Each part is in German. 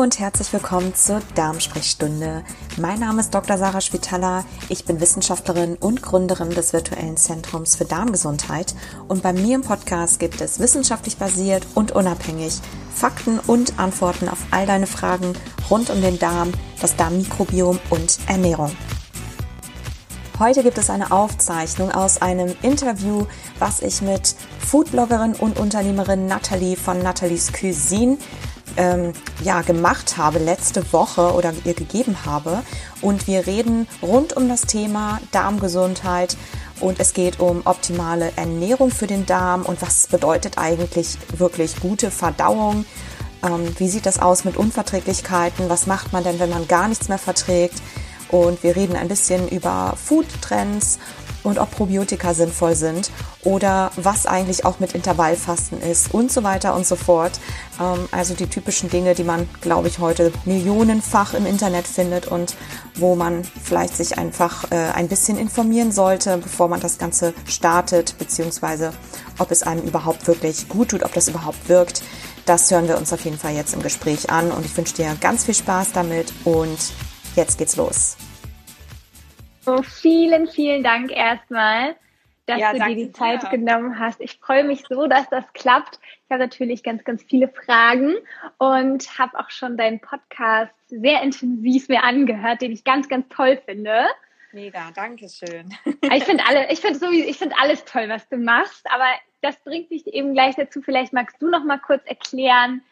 Und herzlich willkommen zur Darmsprechstunde. Mein Name ist Dr. Sarah Spitaler. Ich bin Wissenschaftlerin und Gründerin des virtuellen Zentrums für Darmgesundheit. Und bei mir im Podcast gibt es wissenschaftlich basiert und unabhängig Fakten und Antworten auf all deine Fragen rund um den Darm, das Darmmikrobiom und Ernährung. Heute gibt es eine Aufzeichnung aus einem Interview, was ich mit Foodbloggerin und Unternehmerin Nathalie von Nathalies Cuisine ähm, ja, gemacht habe letzte Woche oder ihr gegeben habe. Und wir reden rund um das Thema Darmgesundheit und es geht um optimale Ernährung für den Darm und was bedeutet eigentlich wirklich gute Verdauung. Ähm, wie sieht das aus mit Unverträglichkeiten? Was macht man denn, wenn man gar nichts mehr verträgt? Und wir reden ein bisschen über Food-Trends und ob Probiotika sinnvoll sind oder was eigentlich auch mit Intervallfasten ist und so weiter und so fort. Ähm, also die typischen Dinge, die man, glaube ich, heute millionenfach im Internet findet und wo man vielleicht sich einfach äh, ein bisschen informieren sollte, bevor man das Ganze startet, beziehungsweise ob es einem überhaupt wirklich gut tut, ob das überhaupt wirkt. Das hören wir uns auf jeden Fall jetzt im Gespräch an und ich wünsche dir ganz viel Spaß damit und jetzt geht's los. So, vielen, vielen Dank erstmal, dass ja, du dir die Zeit dir. genommen hast. Ich freue mich so, dass das klappt. Ich habe natürlich ganz, ganz viele Fragen und habe auch schon deinen Podcast sehr intensiv mir angehört, den ich ganz, ganz toll finde. Mega, danke schön. Ich finde alle, ich finde sowieso, ich finde alles toll, was du machst, aber das bringt mich eben gleich dazu. Vielleicht magst du noch mal kurz erklären,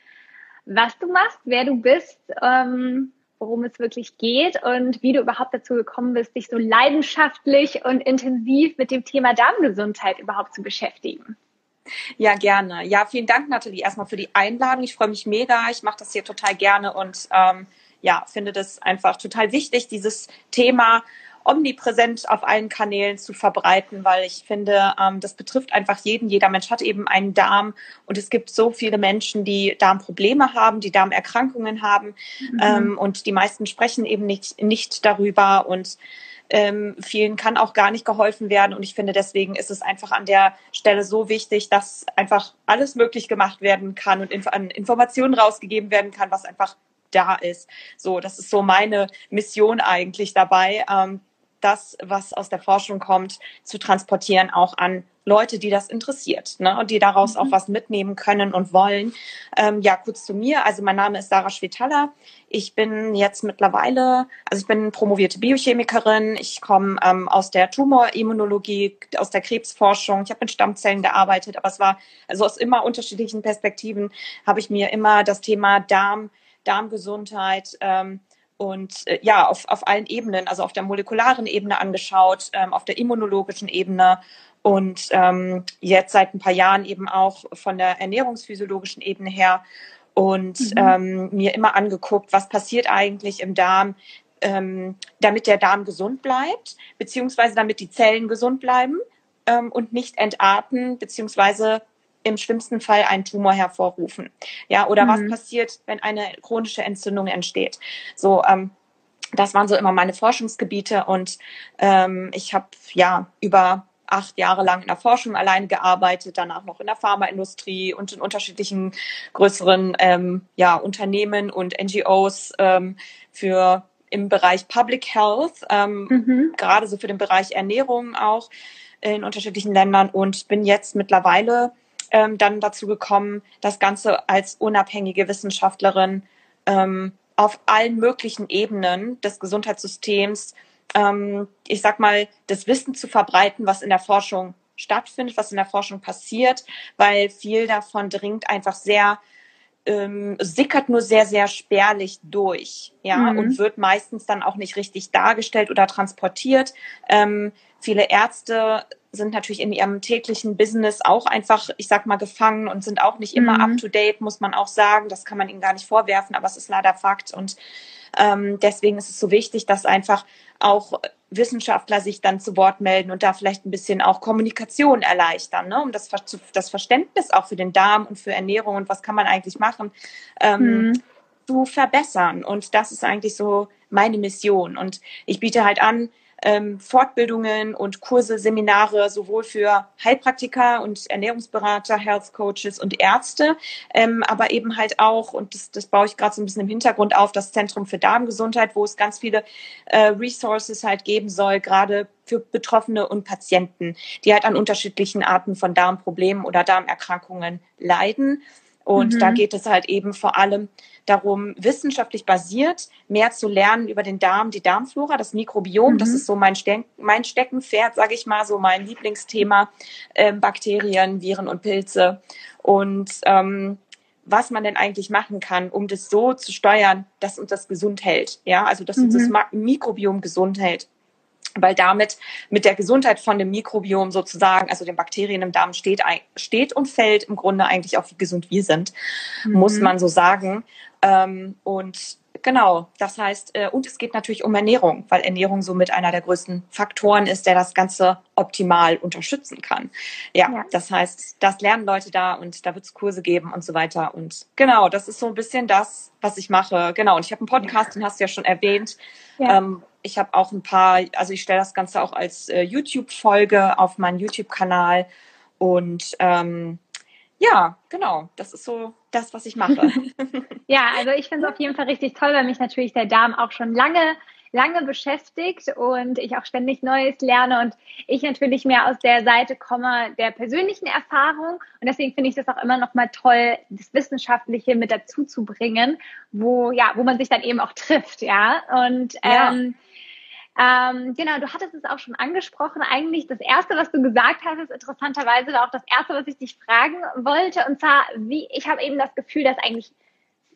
was du machst, wer du bist, ähm, worum es wirklich geht und wie du überhaupt dazu gekommen bist, dich so leidenschaftlich und intensiv mit dem Thema Darmgesundheit überhaupt zu beschäftigen. Ja, gerne. Ja, vielen Dank, Nathalie, erstmal für die Einladung. Ich freue mich mega. Ich mache das hier total gerne und ähm, ja, finde das einfach total wichtig, dieses Thema omnipräsent auf allen Kanälen zu verbreiten, weil ich finde, ähm, das betrifft einfach jeden. Jeder Mensch hat eben einen Darm und es gibt so viele Menschen, die Darmprobleme haben, die Darmerkrankungen haben mhm. ähm, und die meisten sprechen eben nicht, nicht darüber und ähm, vielen kann auch gar nicht geholfen werden. Und ich finde, deswegen ist es einfach an der Stelle so wichtig, dass einfach alles möglich gemacht werden kann und Inf an Informationen rausgegeben werden kann, was einfach da ist. So, das ist so meine Mission eigentlich dabei, ähm, das, was aus der Forschung kommt, zu transportieren, auch an Leute, die das interessiert ne, und die daraus mhm. auch was mitnehmen können und wollen. Ähm, ja, kurz zu mir. Also mein Name ist Sarah Schwetala. Ich bin jetzt mittlerweile, also ich bin promovierte Biochemikerin. Ich komme ähm, aus der Tumorimmunologie, aus der Krebsforschung. Ich habe mit Stammzellen gearbeitet, aber es war also aus immer unterschiedlichen Perspektiven habe ich mir immer das Thema Darm, Darmgesundheit ähm, und äh, ja, auf, auf allen Ebenen, also auf der molekularen Ebene angeschaut, ähm, auf der immunologischen Ebene und ähm, jetzt seit ein paar Jahren eben auch von der ernährungsphysiologischen Ebene her und mhm. ähm, mir immer angeguckt, was passiert eigentlich im Darm, ähm, damit der Darm gesund bleibt, beziehungsweise damit die Zellen gesund bleiben ähm, und nicht entarten, beziehungsweise im schlimmsten Fall einen Tumor hervorrufen. Ja, oder mhm. was passiert, wenn eine chronische Entzündung entsteht? So, ähm, das waren so immer meine Forschungsgebiete und ähm, ich habe ja über acht Jahre lang in der Forschung alleine gearbeitet, danach noch in der Pharmaindustrie und in unterschiedlichen größeren ähm, ja, Unternehmen und NGOs ähm, für im Bereich Public Health, ähm, mhm. gerade so für den Bereich Ernährung auch in unterschiedlichen Ländern und bin jetzt mittlerweile ähm, dann dazu gekommen, das Ganze als unabhängige Wissenschaftlerin ähm, auf allen möglichen Ebenen des Gesundheitssystems, ähm, ich sag mal, das Wissen zu verbreiten, was in der Forschung stattfindet, was in der Forschung passiert, weil viel davon dringt einfach sehr ähm, sickert nur sehr, sehr spärlich durch, ja, mhm. und wird meistens dann auch nicht richtig dargestellt oder transportiert. Ähm, viele Ärzte sind natürlich in ihrem täglichen Business auch einfach, ich sag mal, gefangen und sind auch nicht immer mhm. up to date, muss man auch sagen. Das kann man ihnen gar nicht vorwerfen, aber es ist leider Fakt. Und ähm, deswegen ist es so wichtig, dass einfach auch Wissenschaftler sich dann zu Wort melden und da vielleicht ein bisschen auch Kommunikation erleichtern, ne? um das, das Verständnis auch für den Darm und für Ernährung und was kann man eigentlich machen, ähm, mhm. zu verbessern. Und das ist eigentlich so meine Mission. Und ich biete halt an, ähm, Fortbildungen und Kurse, Seminare sowohl für Heilpraktiker und Ernährungsberater, Health Coaches und Ärzte, ähm, aber eben halt auch, und das, das baue ich gerade so ein bisschen im Hintergrund auf, das Zentrum für Darmgesundheit, wo es ganz viele äh, Resources halt geben soll, gerade für Betroffene und Patienten, die halt an unterschiedlichen Arten von Darmproblemen oder Darmerkrankungen leiden. Und mhm. da geht es halt eben vor allem darum, wissenschaftlich basiert mehr zu lernen über den Darm, die Darmflora, das Mikrobiom. Mhm. Das ist so mein, Ste mein Steckenpferd, sage ich mal, so mein Lieblingsthema, ähm, Bakterien, Viren und Pilze. Und ähm, was man denn eigentlich machen kann, um das so zu steuern, dass uns das gesund hält. Ja, also dass uns das mhm. Mikrobiom gesund hält weil damit mit der Gesundheit von dem Mikrobiom sozusagen, also den Bakterien im Darm steht, steht und fällt im Grunde eigentlich auch, wie gesund wir sind, mhm. muss man so sagen. Ähm, und genau, das heißt, äh, und es geht natürlich um Ernährung, weil Ernährung somit einer der größten Faktoren ist, der das Ganze optimal unterstützen kann. Ja, ja. das heißt, das lernen Leute da und da wird es Kurse geben und so weiter. Und genau, das ist so ein bisschen das, was ich mache. Genau, und ich habe einen Podcast, den hast du ja schon erwähnt. Ja. Ähm, ich habe auch ein paar, also ich stelle das Ganze auch als äh, YouTube-Folge auf meinen YouTube-Kanal. Und ähm, ja, genau, das ist so das, was ich mache. ja, also ich finde es auf jeden Fall richtig toll, weil mich natürlich der Darm auch schon lange lange beschäftigt und ich auch ständig Neues lerne und ich natürlich mehr aus der Seite komme der persönlichen Erfahrung und deswegen finde ich das auch immer noch mal toll, das Wissenschaftliche mit dazu zu bringen, wo ja, wo man sich dann eben auch trifft, ja und ja. ähm, ähm, genau, du hattest es auch schon angesprochen. Eigentlich das Erste, was du gesagt hast, ist interessanterweise auch das Erste, was ich dich fragen wollte. Und zwar, wie, ich habe eben das Gefühl, dass eigentlich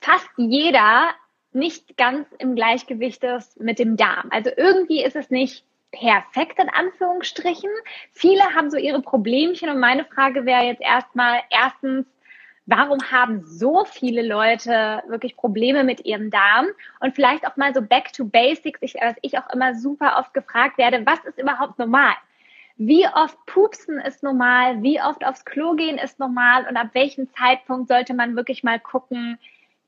fast jeder nicht ganz im Gleichgewicht ist mit dem Darm. Also irgendwie ist es nicht perfekt in Anführungsstrichen. Viele haben so ihre Problemchen und meine Frage wäre jetzt erstmal erstens, warum haben so viele Leute wirklich Probleme mit ihrem Darm? Und vielleicht auch mal so back to basics, ich, was ich auch immer super oft gefragt werde, was ist überhaupt normal? Wie oft pupsen ist normal? Wie oft aufs Klo gehen ist normal? Und ab welchem Zeitpunkt sollte man wirklich mal gucken,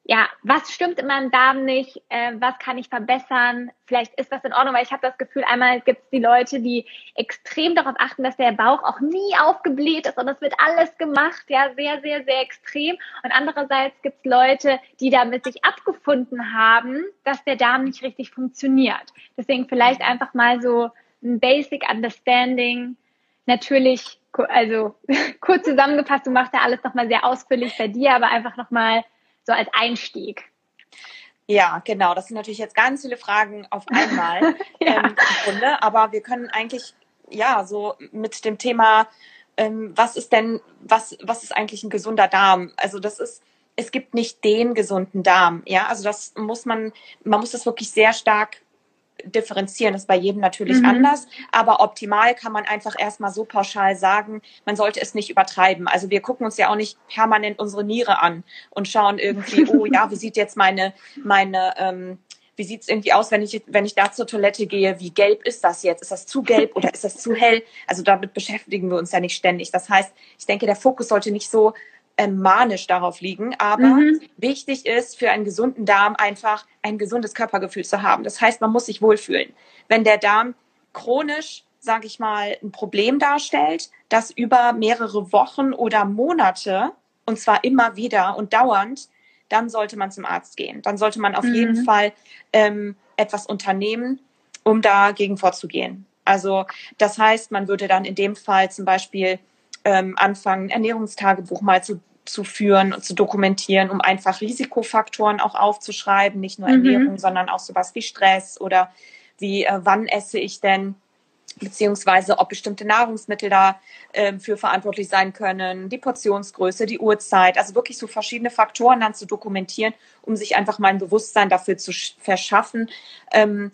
ja, was stimmt in meinem Darm nicht, äh, was kann ich verbessern, vielleicht ist das in Ordnung, weil ich habe das Gefühl, einmal gibt es die Leute, die extrem darauf achten, dass der Bauch auch nie aufgebläht ist und es wird alles gemacht, ja, sehr, sehr, sehr extrem. Und andererseits gibt es Leute, die damit sich abgefunden haben, dass der Darm nicht richtig funktioniert. Deswegen vielleicht einfach mal so ein Basic Understanding. Natürlich, also kurz zusammengefasst, du machst ja alles nochmal sehr ausführlich bei dir, aber einfach nochmal so als Einstieg? Ja, genau. Das sind natürlich jetzt ganz viele Fragen auf einmal ja. ähm, im Grunde. Aber wir können eigentlich ja so mit dem Thema, ähm, was ist denn, was, was ist eigentlich ein gesunder Darm? Also das ist, es gibt nicht den gesunden Darm. Ja, also das muss man, man muss das wirklich sehr stark differenzieren. Das ist bei jedem natürlich mhm. anders, aber optimal kann man einfach erstmal so pauschal sagen, man sollte es nicht übertreiben. Also wir gucken uns ja auch nicht permanent unsere Niere an und schauen irgendwie, oh ja, wie sieht jetzt meine, meine, ähm, wie sieht es irgendwie aus, wenn ich, wenn ich da zur Toilette gehe? Wie gelb ist das jetzt? Ist das zu gelb oder ist das zu hell? Also damit beschäftigen wir uns ja nicht ständig. Das heißt, ich denke, der Fokus sollte nicht so manisch darauf liegen. Aber mhm. wichtig ist für einen gesunden Darm einfach ein gesundes Körpergefühl zu haben. Das heißt, man muss sich wohlfühlen. Wenn der Darm chronisch, sage ich mal, ein Problem darstellt, das über mehrere Wochen oder Monate und zwar immer wieder und dauernd, dann sollte man zum Arzt gehen. Dann sollte man auf mhm. jeden Fall ähm, etwas unternehmen, um dagegen vorzugehen. Also das heißt, man würde dann in dem Fall zum Beispiel ähm, anfangen, Ernährungstagebuch mal zu, zu führen und zu dokumentieren, um einfach Risikofaktoren auch aufzuschreiben, nicht nur mhm. Ernährung, sondern auch sowas wie Stress oder wie äh, wann esse ich denn beziehungsweise ob bestimmte Nahrungsmittel da äh, für verantwortlich sein können, die Portionsgröße, die Uhrzeit, also wirklich so verschiedene Faktoren dann zu dokumentieren, um sich einfach mal ein Bewusstsein dafür zu verschaffen, ähm,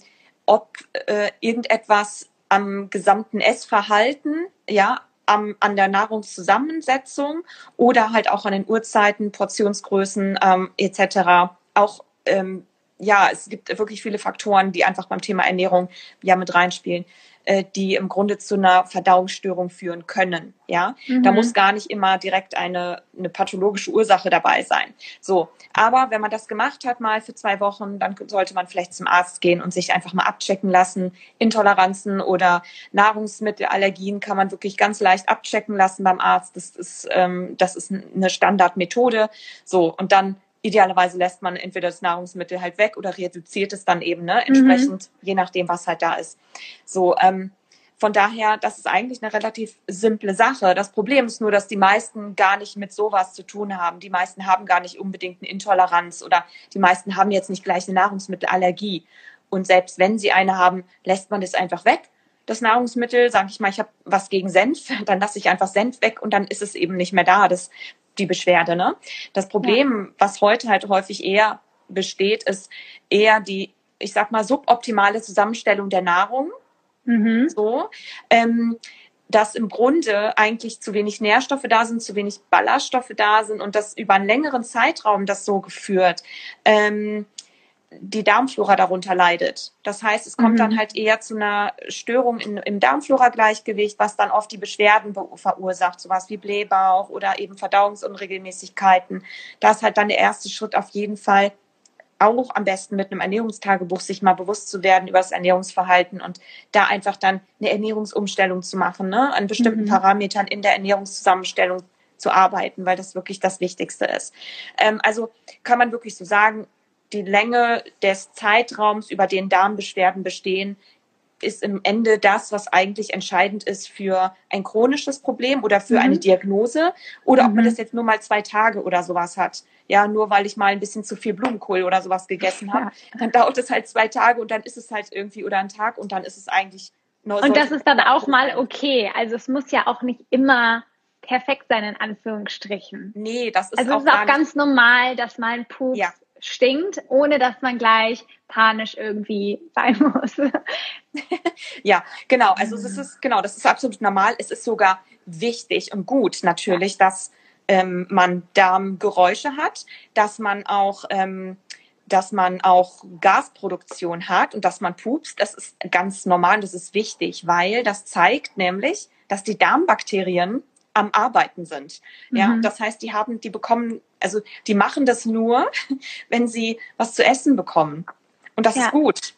ob äh, irgendetwas am gesamten Essverhalten, ja, am, an der Nahrungszusammensetzung oder halt auch an den Uhrzeiten, Portionsgrößen ähm, etc. auch ähm, ja, es gibt wirklich viele Faktoren, die einfach beim Thema Ernährung ja mit reinspielen. Äh, die im Grunde zu einer Verdauungsstörung führen können. Ja, mhm. da muss gar nicht immer direkt eine, eine pathologische Ursache dabei sein. So, aber wenn man das gemacht hat mal für zwei Wochen, dann sollte man vielleicht zum Arzt gehen und sich einfach mal abchecken lassen. Intoleranzen oder Nahrungsmittelallergien kann man wirklich ganz leicht abchecken lassen beim Arzt. Das ist, ähm, das ist eine Standardmethode. So, und dann idealerweise lässt man entweder das Nahrungsmittel halt weg oder reduziert es dann eben, ne, entsprechend, mhm. je nachdem, was halt da ist. So, ähm, von daher, das ist eigentlich eine relativ simple Sache. Das Problem ist nur, dass die meisten gar nicht mit sowas zu tun haben. Die meisten haben gar nicht unbedingt eine Intoleranz oder die meisten haben jetzt nicht gleich eine Nahrungsmittelallergie. Und selbst wenn sie eine haben, lässt man das einfach weg. Das Nahrungsmittel, sage ich mal, ich habe was gegen Senf, dann lasse ich einfach Senf weg und dann ist es eben nicht mehr da. Das die Beschwerde. Ne? Das Problem, ja. was heute halt häufig eher besteht, ist eher die, ich sag mal, suboptimale Zusammenstellung der Nahrung. Mhm. So. Ähm, dass im Grunde eigentlich zu wenig Nährstoffe da sind, zu wenig Ballaststoffe da sind und das über einen längeren Zeitraum das so geführt. Ähm, die Darmflora darunter leidet. Das heißt, es kommt mhm. dann halt eher zu einer Störung in, im Darmflora-Gleichgewicht, was dann oft die Beschwerden verursacht, sowas wie Blähbauch oder eben Verdauungsunregelmäßigkeiten. Da ist halt dann der erste Schritt auf jeden Fall auch am besten mit einem Ernährungstagebuch sich mal bewusst zu werden über das Ernährungsverhalten und da einfach dann eine Ernährungsumstellung zu machen, ne? an bestimmten mhm. Parametern in der Ernährungszusammenstellung zu arbeiten, weil das wirklich das Wichtigste ist. Ähm, also kann man wirklich so sagen, die Länge des Zeitraums, über den Darmbeschwerden bestehen, ist im Ende das, was eigentlich entscheidend ist für ein chronisches Problem oder für mhm. eine Diagnose oder mhm. ob man mhm. das jetzt nur mal zwei Tage oder sowas hat. Ja, nur weil ich mal ein bisschen zu viel Blumenkohl oder sowas gegessen habe, ja. dann dauert es halt zwei Tage und dann ist es halt irgendwie oder ein Tag und dann ist es eigentlich nur Und das ist dann auch mal okay. Also es muss ja auch nicht immer perfekt sein, in Anführungsstrichen. Nee, das ist also auch, es ist auch ganz normal, dass mal ein Pups ja stinkt, ohne dass man gleich panisch irgendwie sein muss. ja, genau. Also es ist genau, das ist absolut normal. Es ist sogar wichtig und gut natürlich, dass ähm, man Darmgeräusche hat, dass man auch ähm, dass man auch Gasproduktion hat und dass man pupst, das ist ganz normal, das ist wichtig, weil das zeigt nämlich, dass die Darmbakterien am Arbeiten sind. Ja, mhm. das heißt, die haben, die bekommen, also die machen das nur, wenn sie was zu essen bekommen. Und das ja. ist gut.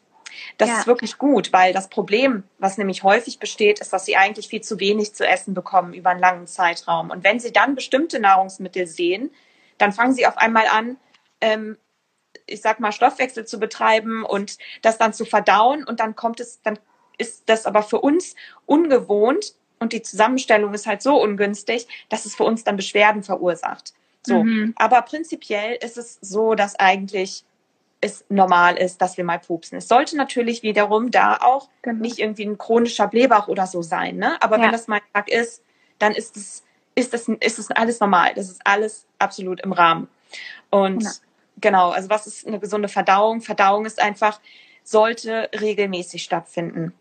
Das ja. ist wirklich gut, weil das Problem, was nämlich häufig besteht, ist, dass sie eigentlich viel zu wenig zu essen bekommen über einen langen Zeitraum. Und wenn sie dann bestimmte Nahrungsmittel sehen, dann fangen sie auf einmal an, ähm, ich sag mal, Stoffwechsel zu betreiben und das dann zu verdauen. Und dann kommt es, dann ist das aber für uns ungewohnt, und die Zusammenstellung ist halt so ungünstig, dass es für uns dann Beschwerden verursacht. So, mhm. aber prinzipiell ist es so, dass eigentlich es normal ist, dass wir mal pupsen. Es sollte natürlich wiederum da auch genau. nicht irgendwie ein chronischer Blähbauch oder so sein, ne? Aber ja. wenn das mal ein Tag ist, dann ist es ist das ist es alles normal. Das ist alles absolut im Rahmen. Und ja. genau, also was ist eine gesunde Verdauung? Verdauung ist einfach sollte regelmäßig stattfinden.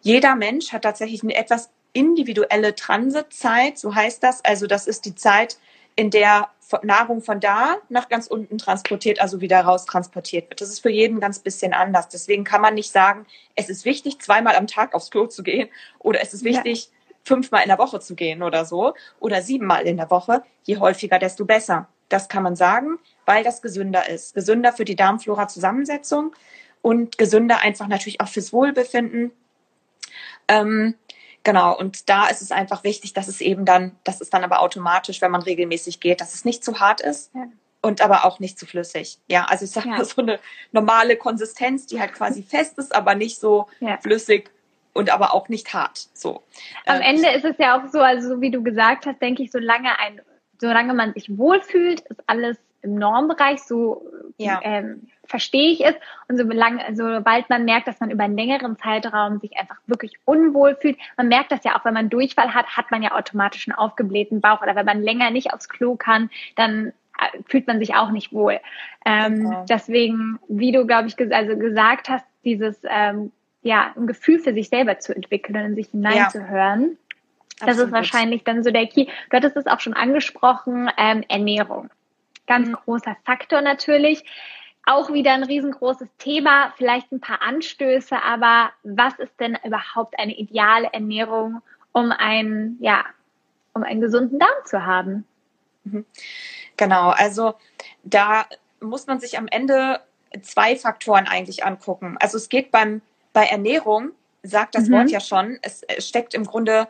Jeder Mensch hat tatsächlich eine etwas individuelle Transitzeit, so heißt das. Also das ist die Zeit, in der Nahrung von da nach ganz unten transportiert, also wieder raus transportiert wird. Das ist für jeden ganz bisschen anders. Deswegen kann man nicht sagen, es ist wichtig, zweimal am Tag aufs Klo zu gehen oder es ist wichtig, ja. fünfmal in der Woche zu gehen oder so oder siebenmal in der Woche. Je häufiger, desto besser. Das kann man sagen, weil das gesünder ist. Gesünder für die Darmflora-Zusammensetzung und gesünder einfach natürlich auch fürs Wohlbefinden. Ähm, Genau, und da ist es einfach wichtig, dass es eben dann, das ist dann aber automatisch, wenn man regelmäßig geht, dass es nicht zu hart ist ja. und aber auch nicht zu flüssig. Ja, also ich sage ja. mal so eine normale Konsistenz, die halt quasi fest ist, aber nicht so ja. flüssig und aber auch nicht hart. So. Am ähm, Ende ist es ja auch so, also so wie du gesagt hast, denke ich, solange ein, solange man sich wohlfühlt, ist alles im Normbereich, so ja. ähm, verstehe ich es. Und solange, sobald man merkt, dass man über einen längeren Zeitraum sich einfach wirklich unwohl fühlt, man merkt das ja auch, wenn man Durchfall hat, hat man ja automatisch einen aufgeblähten Bauch. Oder wenn man länger nicht aufs Klo kann, dann äh, fühlt man sich auch nicht wohl. Ähm, okay. Deswegen, wie du, glaube ich, ges also gesagt hast, dieses ähm, ja, ein Gefühl für sich selber zu entwickeln und in sich hineinzuhören. Ja. Das ist wahrscheinlich dann so der Key. Du hattest es auch schon angesprochen, ähm, Ernährung. Ganz mhm. großer Faktor natürlich. auch wieder ein riesengroßes Thema, vielleicht ein paar Anstöße, aber was ist denn überhaupt eine ideale Ernährung, um einen, ja, um einen gesunden Darm zu haben? Mhm. Genau, also da muss man sich am Ende zwei Faktoren eigentlich angucken. Also es geht beim, bei Ernährung, sagt das mhm. Wort ja schon, es steckt im Grunde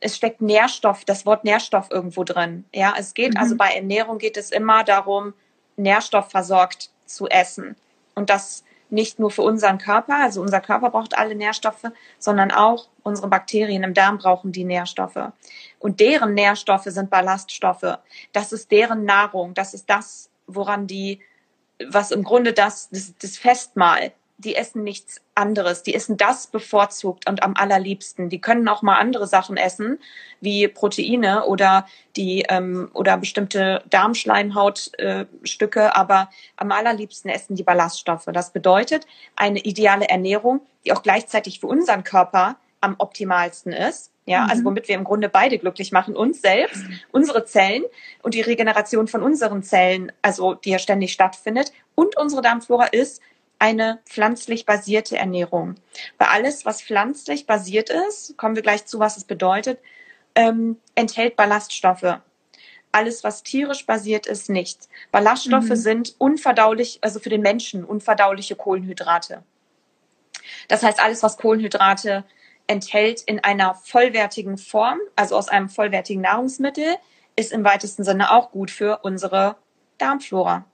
es steckt Nährstoff, das Wort Nährstoff irgendwo drin. Ja, es geht also mhm. also bei Ernährung geht es immer darum, nährstoffversorgt zu essen. Und das nicht nur für unseren Körper, also unser Körper braucht alle Nährstoffe, sondern auch unsere Bakterien im Darm brauchen die Nährstoffe. Und deren Nährstoffe sind Ballaststoffe. Das ist deren Nahrung. Das ist das, woran die, was im Grunde das, das, das Festmahl die essen nichts anderes. Die essen das bevorzugt und am allerliebsten. Die können auch mal andere Sachen essen, wie Proteine oder die ähm, oder bestimmte Darmschleimhautstücke, äh, aber am allerliebsten essen die Ballaststoffe. Das bedeutet eine ideale Ernährung, die auch gleichzeitig für unseren Körper am optimalsten ist. Ja, also mhm. also womit wir im Grunde beide glücklich machen, uns selbst, unsere Zellen und die Regeneration von unseren Zellen, also die ja ständig stattfindet und unsere Darmflora ist eine pflanzlich basierte Ernährung. Weil alles, was pflanzlich basiert ist, kommen wir gleich zu, was es bedeutet, ähm, enthält Ballaststoffe. Alles, was tierisch basiert ist, nicht. Ballaststoffe mhm. sind unverdaulich, also für den Menschen unverdauliche Kohlenhydrate. Das heißt, alles, was Kohlenhydrate enthält in einer vollwertigen Form, also aus einem vollwertigen Nahrungsmittel, ist im weitesten Sinne auch gut für unsere Darmflora.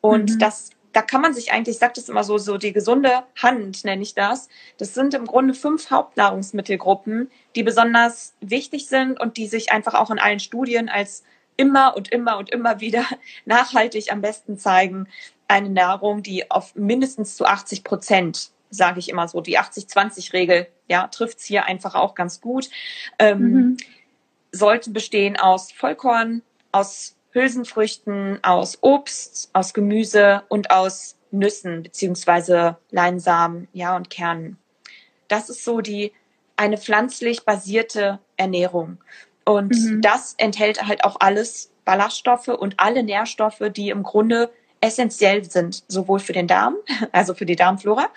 Und mhm. das da kann man sich eigentlich, ich sage das immer so, so die gesunde Hand nenne ich das. Das sind im Grunde fünf Hauptnahrungsmittelgruppen, die besonders wichtig sind und die sich einfach auch in allen Studien als immer und immer und immer wieder nachhaltig am besten zeigen. Eine Nahrung, die auf mindestens zu 80 Prozent, sage ich immer so, die 80-20-Regel, ja, trifft's hier einfach auch ganz gut, ähm, mhm. sollte bestehen aus Vollkorn, aus Hülsenfrüchten, aus Obst, aus Gemüse und aus Nüssen beziehungsweise Leinsamen, ja, und Kernen. Das ist so die eine pflanzlich basierte Ernährung. Und mhm. das enthält halt auch alles Ballaststoffe und alle Nährstoffe, die im Grunde essentiell sind, sowohl für den Darm, also für die Darmflora,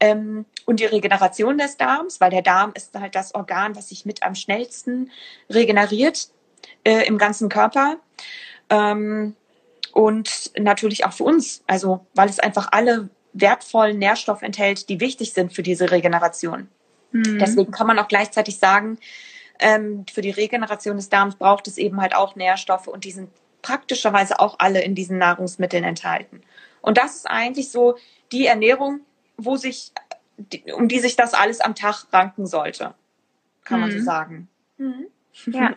ähm, und die Regeneration des Darms, weil der Darm ist halt das Organ, was sich mit am schnellsten regeneriert äh, im ganzen Körper. Ähm, und natürlich auch für uns, also weil es einfach alle wertvollen Nährstoffe enthält, die wichtig sind für diese Regeneration. Mhm. Deswegen kann man auch gleichzeitig sagen, ähm, für die Regeneration des Darms braucht es eben halt auch Nährstoffe und die sind praktischerweise auch alle in diesen Nahrungsmitteln enthalten. Und das ist eigentlich so die Ernährung, wo sich, um die sich das alles am Tag ranken sollte, kann mhm. man so mhm. sagen. Mhm. Ja.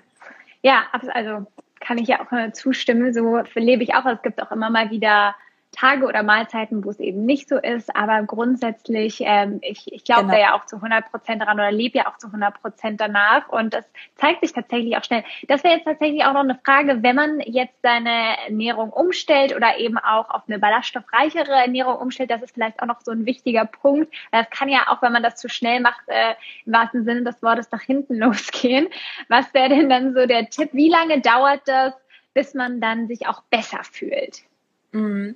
Ja, also kann ich ja auch zustimmen. So lebe ich auch. Es gibt auch immer mal wieder Tage oder Mahlzeiten, wo es eben nicht so ist. Aber grundsätzlich, ähm, ich, ich glaube genau. da ja auch zu 100 Prozent daran oder lebe ja auch zu 100 Prozent danach. Und das zeigt sich tatsächlich auch schnell. Das wäre jetzt tatsächlich auch noch eine Frage, wenn man jetzt seine Ernährung umstellt oder eben auch auf eine ballaststoffreichere Ernährung umstellt. Das ist vielleicht auch noch so ein wichtiger Punkt. Das kann ja auch, wenn man das zu schnell macht, äh, im wahrsten Sinne des Wortes nach hinten losgehen. Was wäre denn dann so der Tipp? Wie lange dauert das, bis man dann sich auch besser fühlt? Mhm.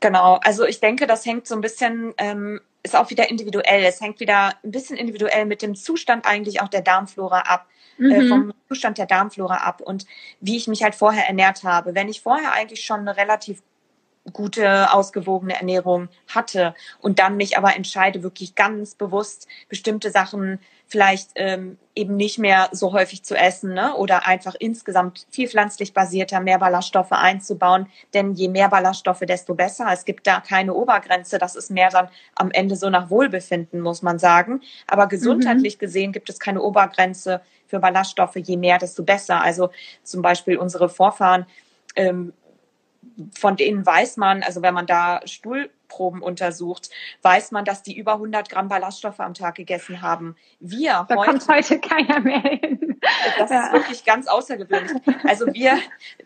Genau, also ich denke, das hängt so ein bisschen, ähm, ist auch wieder individuell. Es hängt wieder ein bisschen individuell mit dem Zustand eigentlich auch der Darmflora ab, äh, mhm. äh, vom Zustand der Darmflora ab und wie ich mich halt vorher ernährt habe. Wenn ich vorher eigentlich schon eine relativ gute, ausgewogene Ernährung hatte und dann mich aber entscheide, wirklich ganz bewusst bestimmte Sachen vielleicht ähm, eben nicht mehr so häufig zu essen ne? oder einfach insgesamt viel pflanzlich basierter, mehr Ballaststoffe einzubauen. Denn je mehr Ballaststoffe, desto besser. Es gibt da keine Obergrenze. Das ist mehr dann am Ende so nach Wohlbefinden, muss man sagen. Aber gesundheitlich mhm. gesehen gibt es keine Obergrenze für Ballaststoffe. Je mehr, desto besser. Also zum Beispiel unsere Vorfahren ähm, von denen weiß man, also wenn man da Stuhlproben untersucht, weiß man, dass die über 100 Gramm Ballaststoffe am Tag gegessen haben. Wir da heute, kommt heute keiner mehr hin. Das ja. ist wirklich ganz außergewöhnlich. Also wir,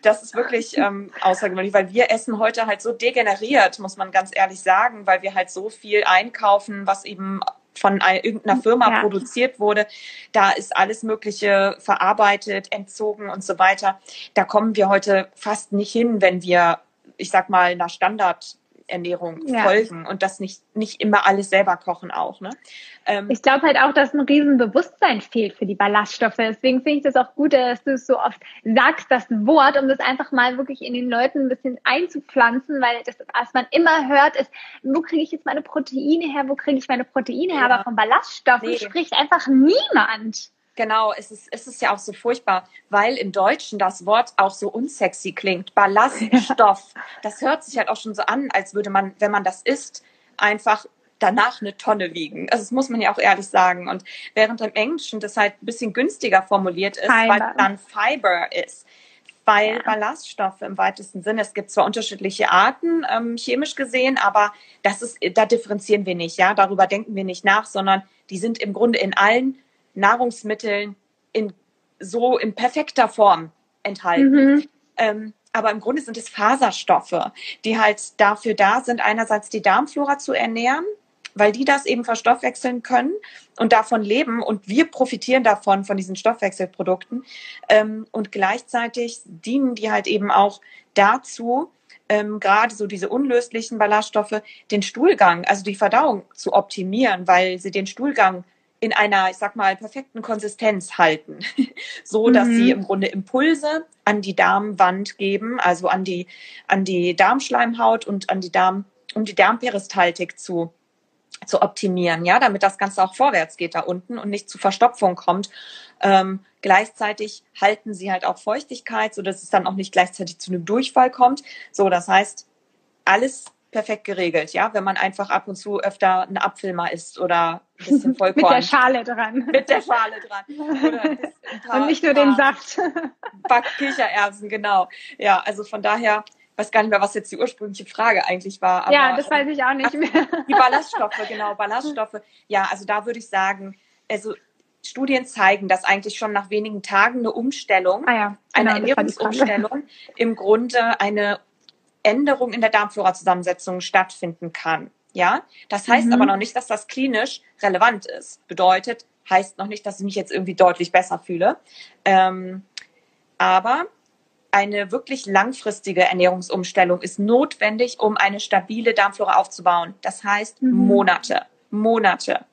das ist wirklich ähm, außergewöhnlich, weil wir essen heute halt so degeneriert, muss man ganz ehrlich sagen, weil wir halt so viel einkaufen, was eben von irgendeiner Firma ja. produziert wurde. Da ist alles Mögliche verarbeitet, entzogen und so weiter. Da kommen wir heute fast nicht hin, wenn wir, ich sag mal, nach Standard Darmernährung ja. folgen und das nicht, nicht immer alles selber kochen auch. Ne? Ähm, ich glaube halt auch, dass ein Riesenbewusstsein fehlt für die Ballaststoffe. Deswegen finde ich das auch gut, dass du es so oft sagst, das Wort, um das einfach mal wirklich in den Leuten ein bisschen einzupflanzen, weil das, was man immer hört, ist, wo kriege ich jetzt meine Proteine her, wo kriege ich meine Proteine her, ja. aber von Ballaststoffen nee. spricht einfach niemand. Genau, es ist, es ist ja auch so furchtbar, weil im Deutschen das Wort auch so unsexy klingt. Ballaststoff. Das hört sich halt auch schon so an, als würde man, wenn man das isst, einfach danach eine Tonne wiegen. Also das muss man ja auch ehrlich sagen. Und während im Englischen das halt ein bisschen günstiger formuliert ist, Fiber. weil dann Fiber ist. Weil ja. Ballaststoffe im weitesten Sinne, es gibt zwar unterschiedliche Arten, ähm, chemisch gesehen, aber das ist, da differenzieren wir nicht, ja, darüber denken wir nicht nach, sondern die sind im Grunde in allen Nahrungsmitteln in so in perfekter Form enthalten. Mhm. Ähm, aber im Grunde sind es Faserstoffe, die halt dafür da sind, einerseits die Darmflora zu ernähren, weil die das eben verstoffwechseln können und davon leben und wir profitieren davon, von diesen Stoffwechselprodukten. Ähm, und gleichzeitig dienen die halt eben auch dazu, ähm, gerade so diese unlöslichen Ballaststoffe, den Stuhlgang, also die Verdauung zu optimieren, weil sie den Stuhlgang in einer, ich sag mal, perfekten Konsistenz halten, so dass mhm. sie im Grunde Impulse an die Darmwand geben, also an die an die Darmschleimhaut und an die Darm, um die Darmperistaltik zu zu optimieren, ja, damit das Ganze auch vorwärts geht da unten und nicht zu Verstopfung kommt. Ähm, gleichzeitig halten sie halt auch Feuchtigkeit, so dass es dann auch nicht gleichzeitig zu einem Durchfall kommt. So, das heißt, alles perfekt geregelt, ja, wenn man einfach ab und zu öfter einen Apfel mal isst oder ein bisschen Vollkorn. Mit der Schale dran. Mit der Schale dran. Paar, und nicht nur den Saft. Backkichererbsen, genau. Ja, also von daher weiß gar nicht mehr, was jetzt die ursprüngliche Frage eigentlich war. Aber, ja, das weiß ich auch nicht mehr. Die Ballaststoffe, genau, Ballaststoffe. Ja, also da würde ich sagen, also Studien zeigen, dass eigentlich schon nach wenigen Tagen eine Umstellung, ah ja, genau, eine Ernährungsumstellung im Grunde eine Änderung in der Darmflora-Zusammensetzung stattfinden kann. Ja, das heißt mhm. aber noch nicht, dass das klinisch relevant ist. Bedeutet, heißt noch nicht, dass ich mich jetzt irgendwie deutlich besser fühle. Ähm, aber eine wirklich langfristige Ernährungsumstellung ist notwendig, um eine stabile Darmflora aufzubauen. Das heißt mhm. Monate, Monate.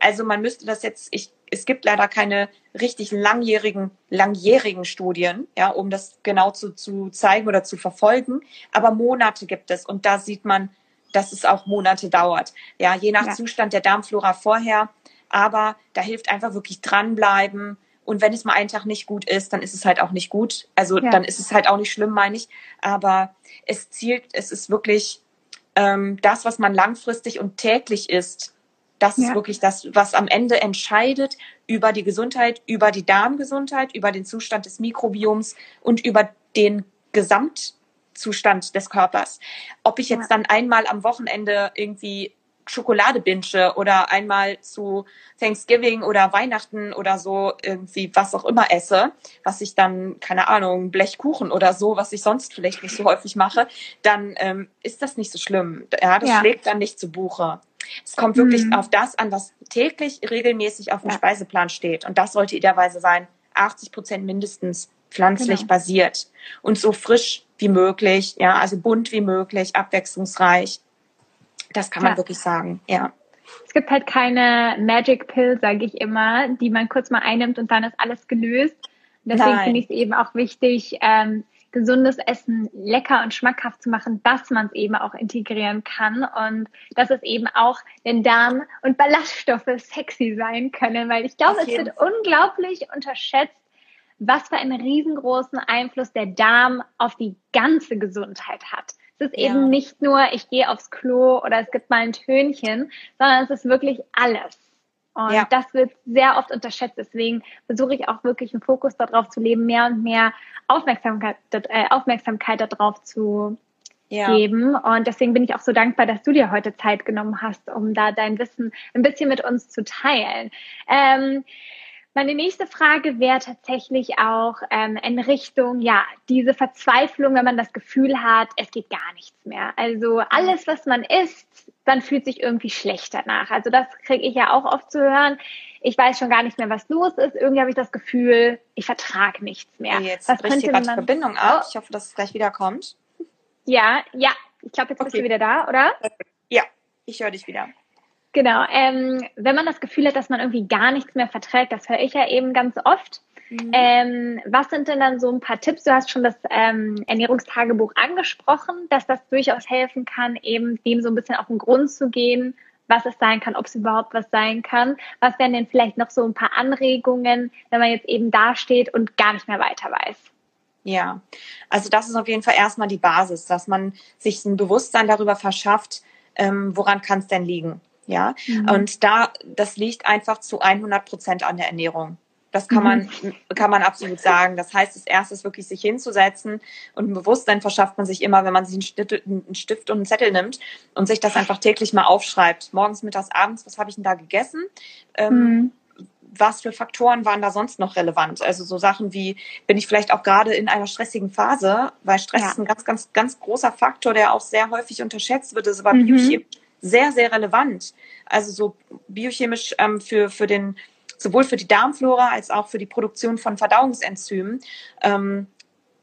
Also man müsste das jetzt, ich es gibt leider keine richtig langjährigen, langjährigen Studien, ja, um das genau zu, zu zeigen oder zu verfolgen. Aber Monate gibt es und da sieht man, dass es auch Monate dauert. Ja, je nach ja. Zustand der Darmflora vorher. Aber da hilft einfach wirklich dranbleiben. Und wenn es mal einen Tag nicht gut ist, dann ist es halt auch nicht gut. Also ja. dann ist es halt auch nicht schlimm, meine ich. Aber es zielt, es ist wirklich ähm, das, was man langfristig und täglich isst, das ja. ist wirklich das, was am Ende entscheidet über die Gesundheit, über die Darmgesundheit, über den Zustand des Mikrobioms und über den Gesamtzustand des Körpers. Ob ich jetzt ja. dann einmal am Wochenende irgendwie Schokolade binge oder einmal zu Thanksgiving oder Weihnachten oder so irgendwie was auch immer esse, was ich dann, keine Ahnung, Blechkuchen oder so, was ich sonst vielleicht nicht so häufig mache, dann ähm, ist das nicht so schlimm. Ja, das ja. schlägt dann nicht zu Buche. Es kommt wirklich mhm. auf das an, was täglich regelmäßig auf dem ja. Speiseplan steht. Und das sollte idealerweise sein, 80 Prozent mindestens pflanzlich genau. basiert und so frisch wie möglich, ja, also bunt wie möglich, abwechslungsreich. Das kann man ja. wirklich sagen, ja. Es gibt halt keine Magic Pill, sage ich immer, die man kurz mal einnimmt und dann ist alles gelöst. Deswegen finde ich es eben auch wichtig, ähm, gesundes Essen lecker und schmackhaft zu machen, dass man es eben auch integrieren kann und dass es eben auch den Darm und Ballaststoffe sexy sein können, weil ich glaube, es wird unglaublich unterschätzt, was für einen riesengroßen Einfluss der Darm auf die ganze Gesundheit hat. Es ist eben nicht nur, ich gehe aufs Klo oder es gibt mal ein Tönchen, sondern es ist wirklich alles. Und ja. das wird sehr oft unterschätzt. Deswegen versuche ich auch wirklich einen Fokus darauf zu leben, mehr und mehr Aufmerksamkeit, äh, Aufmerksamkeit darauf zu ja. geben. Und deswegen bin ich auch so dankbar, dass du dir heute Zeit genommen hast, um da dein Wissen ein bisschen mit uns zu teilen. Ähm, meine nächste Frage wäre tatsächlich auch ähm, in Richtung, ja, diese Verzweiflung, wenn man das Gefühl hat, es geht gar nichts mehr. Also alles, was man isst, dann fühlt sich irgendwie schlecht danach. Also das kriege ich ja auch oft zu hören. Ich weiß schon gar nicht mehr, was los ist. Irgendwie habe ich das Gefühl, ich vertrage nichts mehr. Jetzt was bricht hier gerade die Verbindung ab. Ich hoffe, dass es gleich wieder kommt. Ja, ja, Ich glaube, jetzt okay. bist du wieder da, oder? Ja, ich höre dich wieder. Genau. Ähm, wenn man das Gefühl hat, dass man irgendwie gar nichts mehr verträgt, das höre ich ja eben ganz oft. Mhm. Ähm, was sind denn dann so ein paar Tipps? Du hast schon das ähm, Ernährungstagebuch angesprochen, dass das durchaus helfen kann, eben dem so ein bisschen auf den Grund zu gehen, was es sein kann, ob es überhaupt was sein kann. Was wären denn vielleicht noch so ein paar Anregungen, wenn man jetzt eben dasteht und gar nicht mehr weiter weiß? Ja, also das ist auf jeden Fall erstmal die Basis, dass man sich ein Bewusstsein darüber verschafft, ähm, woran kann es denn liegen. Ja, mhm. und da, das liegt einfach zu 100 Prozent an der Ernährung. Das kann man, mhm. kann man absolut sagen. Das heißt, das erste ist wirklich sich hinzusetzen und ein Bewusstsein verschafft man sich immer, wenn man sich einen Stift, einen Stift und einen Zettel nimmt und sich das einfach täglich mal aufschreibt. Morgens, mittags, abends, was habe ich denn da gegessen? Ähm, mhm. Was für Faktoren waren da sonst noch relevant? Also so Sachen wie, bin ich vielleicht auch gerade in einer stressigen Phase, weil Stress ja. ist ein ganz, ganz, ganz großer Faktor, der auch sehr häufig unterschätzt wird, ist aber mhm. biochemisch sehr, sehr relevant. Also so biochemisch ähm, für, für den sowohl für die Darmflora als auch für die Produktion von Verdauungsenzymen. Ähm,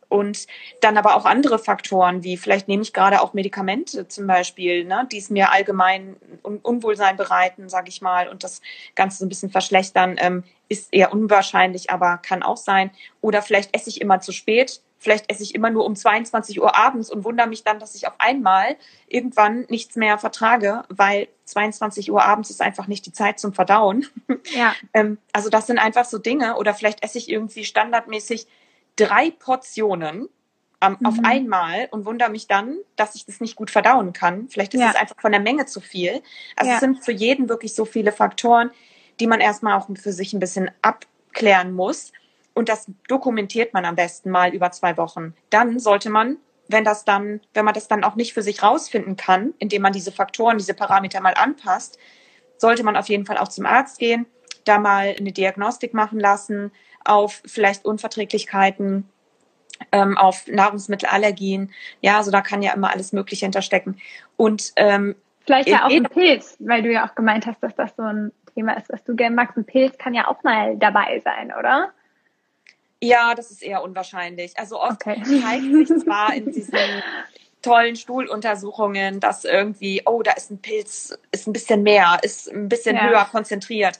und dann aber auch andere Faktoren, wie vielleicht nehme ich gerade auch Medikamente zum Beispiel, ne, die es mir allgemein Un Unwohlsein bereiten, sage ich mal, und das Ganze so ein bisschen verschlechtern, ähm, ist eher unwahrscheinlich, aber kann auch sein. Oder vielleicht esse ich immer zu spät, vielleicht esse ich immer nur um 22 Uhr abends und wundere mich dann, dass ich auf einmal irgendwann nichts mehr vertrage, weil 22 Uhr abends ist einfach nicht die Zeit zum Verdauen. Ja. ähm, also das sind einfach so Dinge. Oder vielleicht esse ich irgendwie standardmäßig drei Portionen ähm, mhm. auf einmal und wundere mich dann, dass ich das nicht gut verdauen kann. Vielleicht ist es ja. einfach von der Menge zu viel. Also ja. es sind für jeden wirklich so viele Faktoren, die man erstmal auch für sich ein bisschen abklären muss. Und das dokumentiert man am besten mal über zwei Wochen. Dann sollte man, wenn das dann, wenn man das dann auch nicht für sich rausfinden kann, indem man diese Faktoren, diese Parameter mal anpasst, sollte man auf jeden Fall auch zum Arzt gehen, da mal eine Diagnostik machen lassen auf vielleicht Unverträglichkeiten, ähm, auf Nahrungsmittelallergien. Ja, also da kann ja immer alles Mögliche hinterstecken. Und ähm, vielleicht ja auch ein Pilz, weil du ja auch gemeint hast, dass das so ein Thema ist, was du gerne magst. Ein Pilz kann ja auch mal dabei sein, oder? Ja, das ist eher unwahrscheinlich. Also oft okay. zeigt sich zwar in diesen tollen Stuhluntersuchungen, dass irgendwie, oh, da ist ein Pilz, ist ein bisschen mehr, ist ein bisschen ja. höher konzentriert.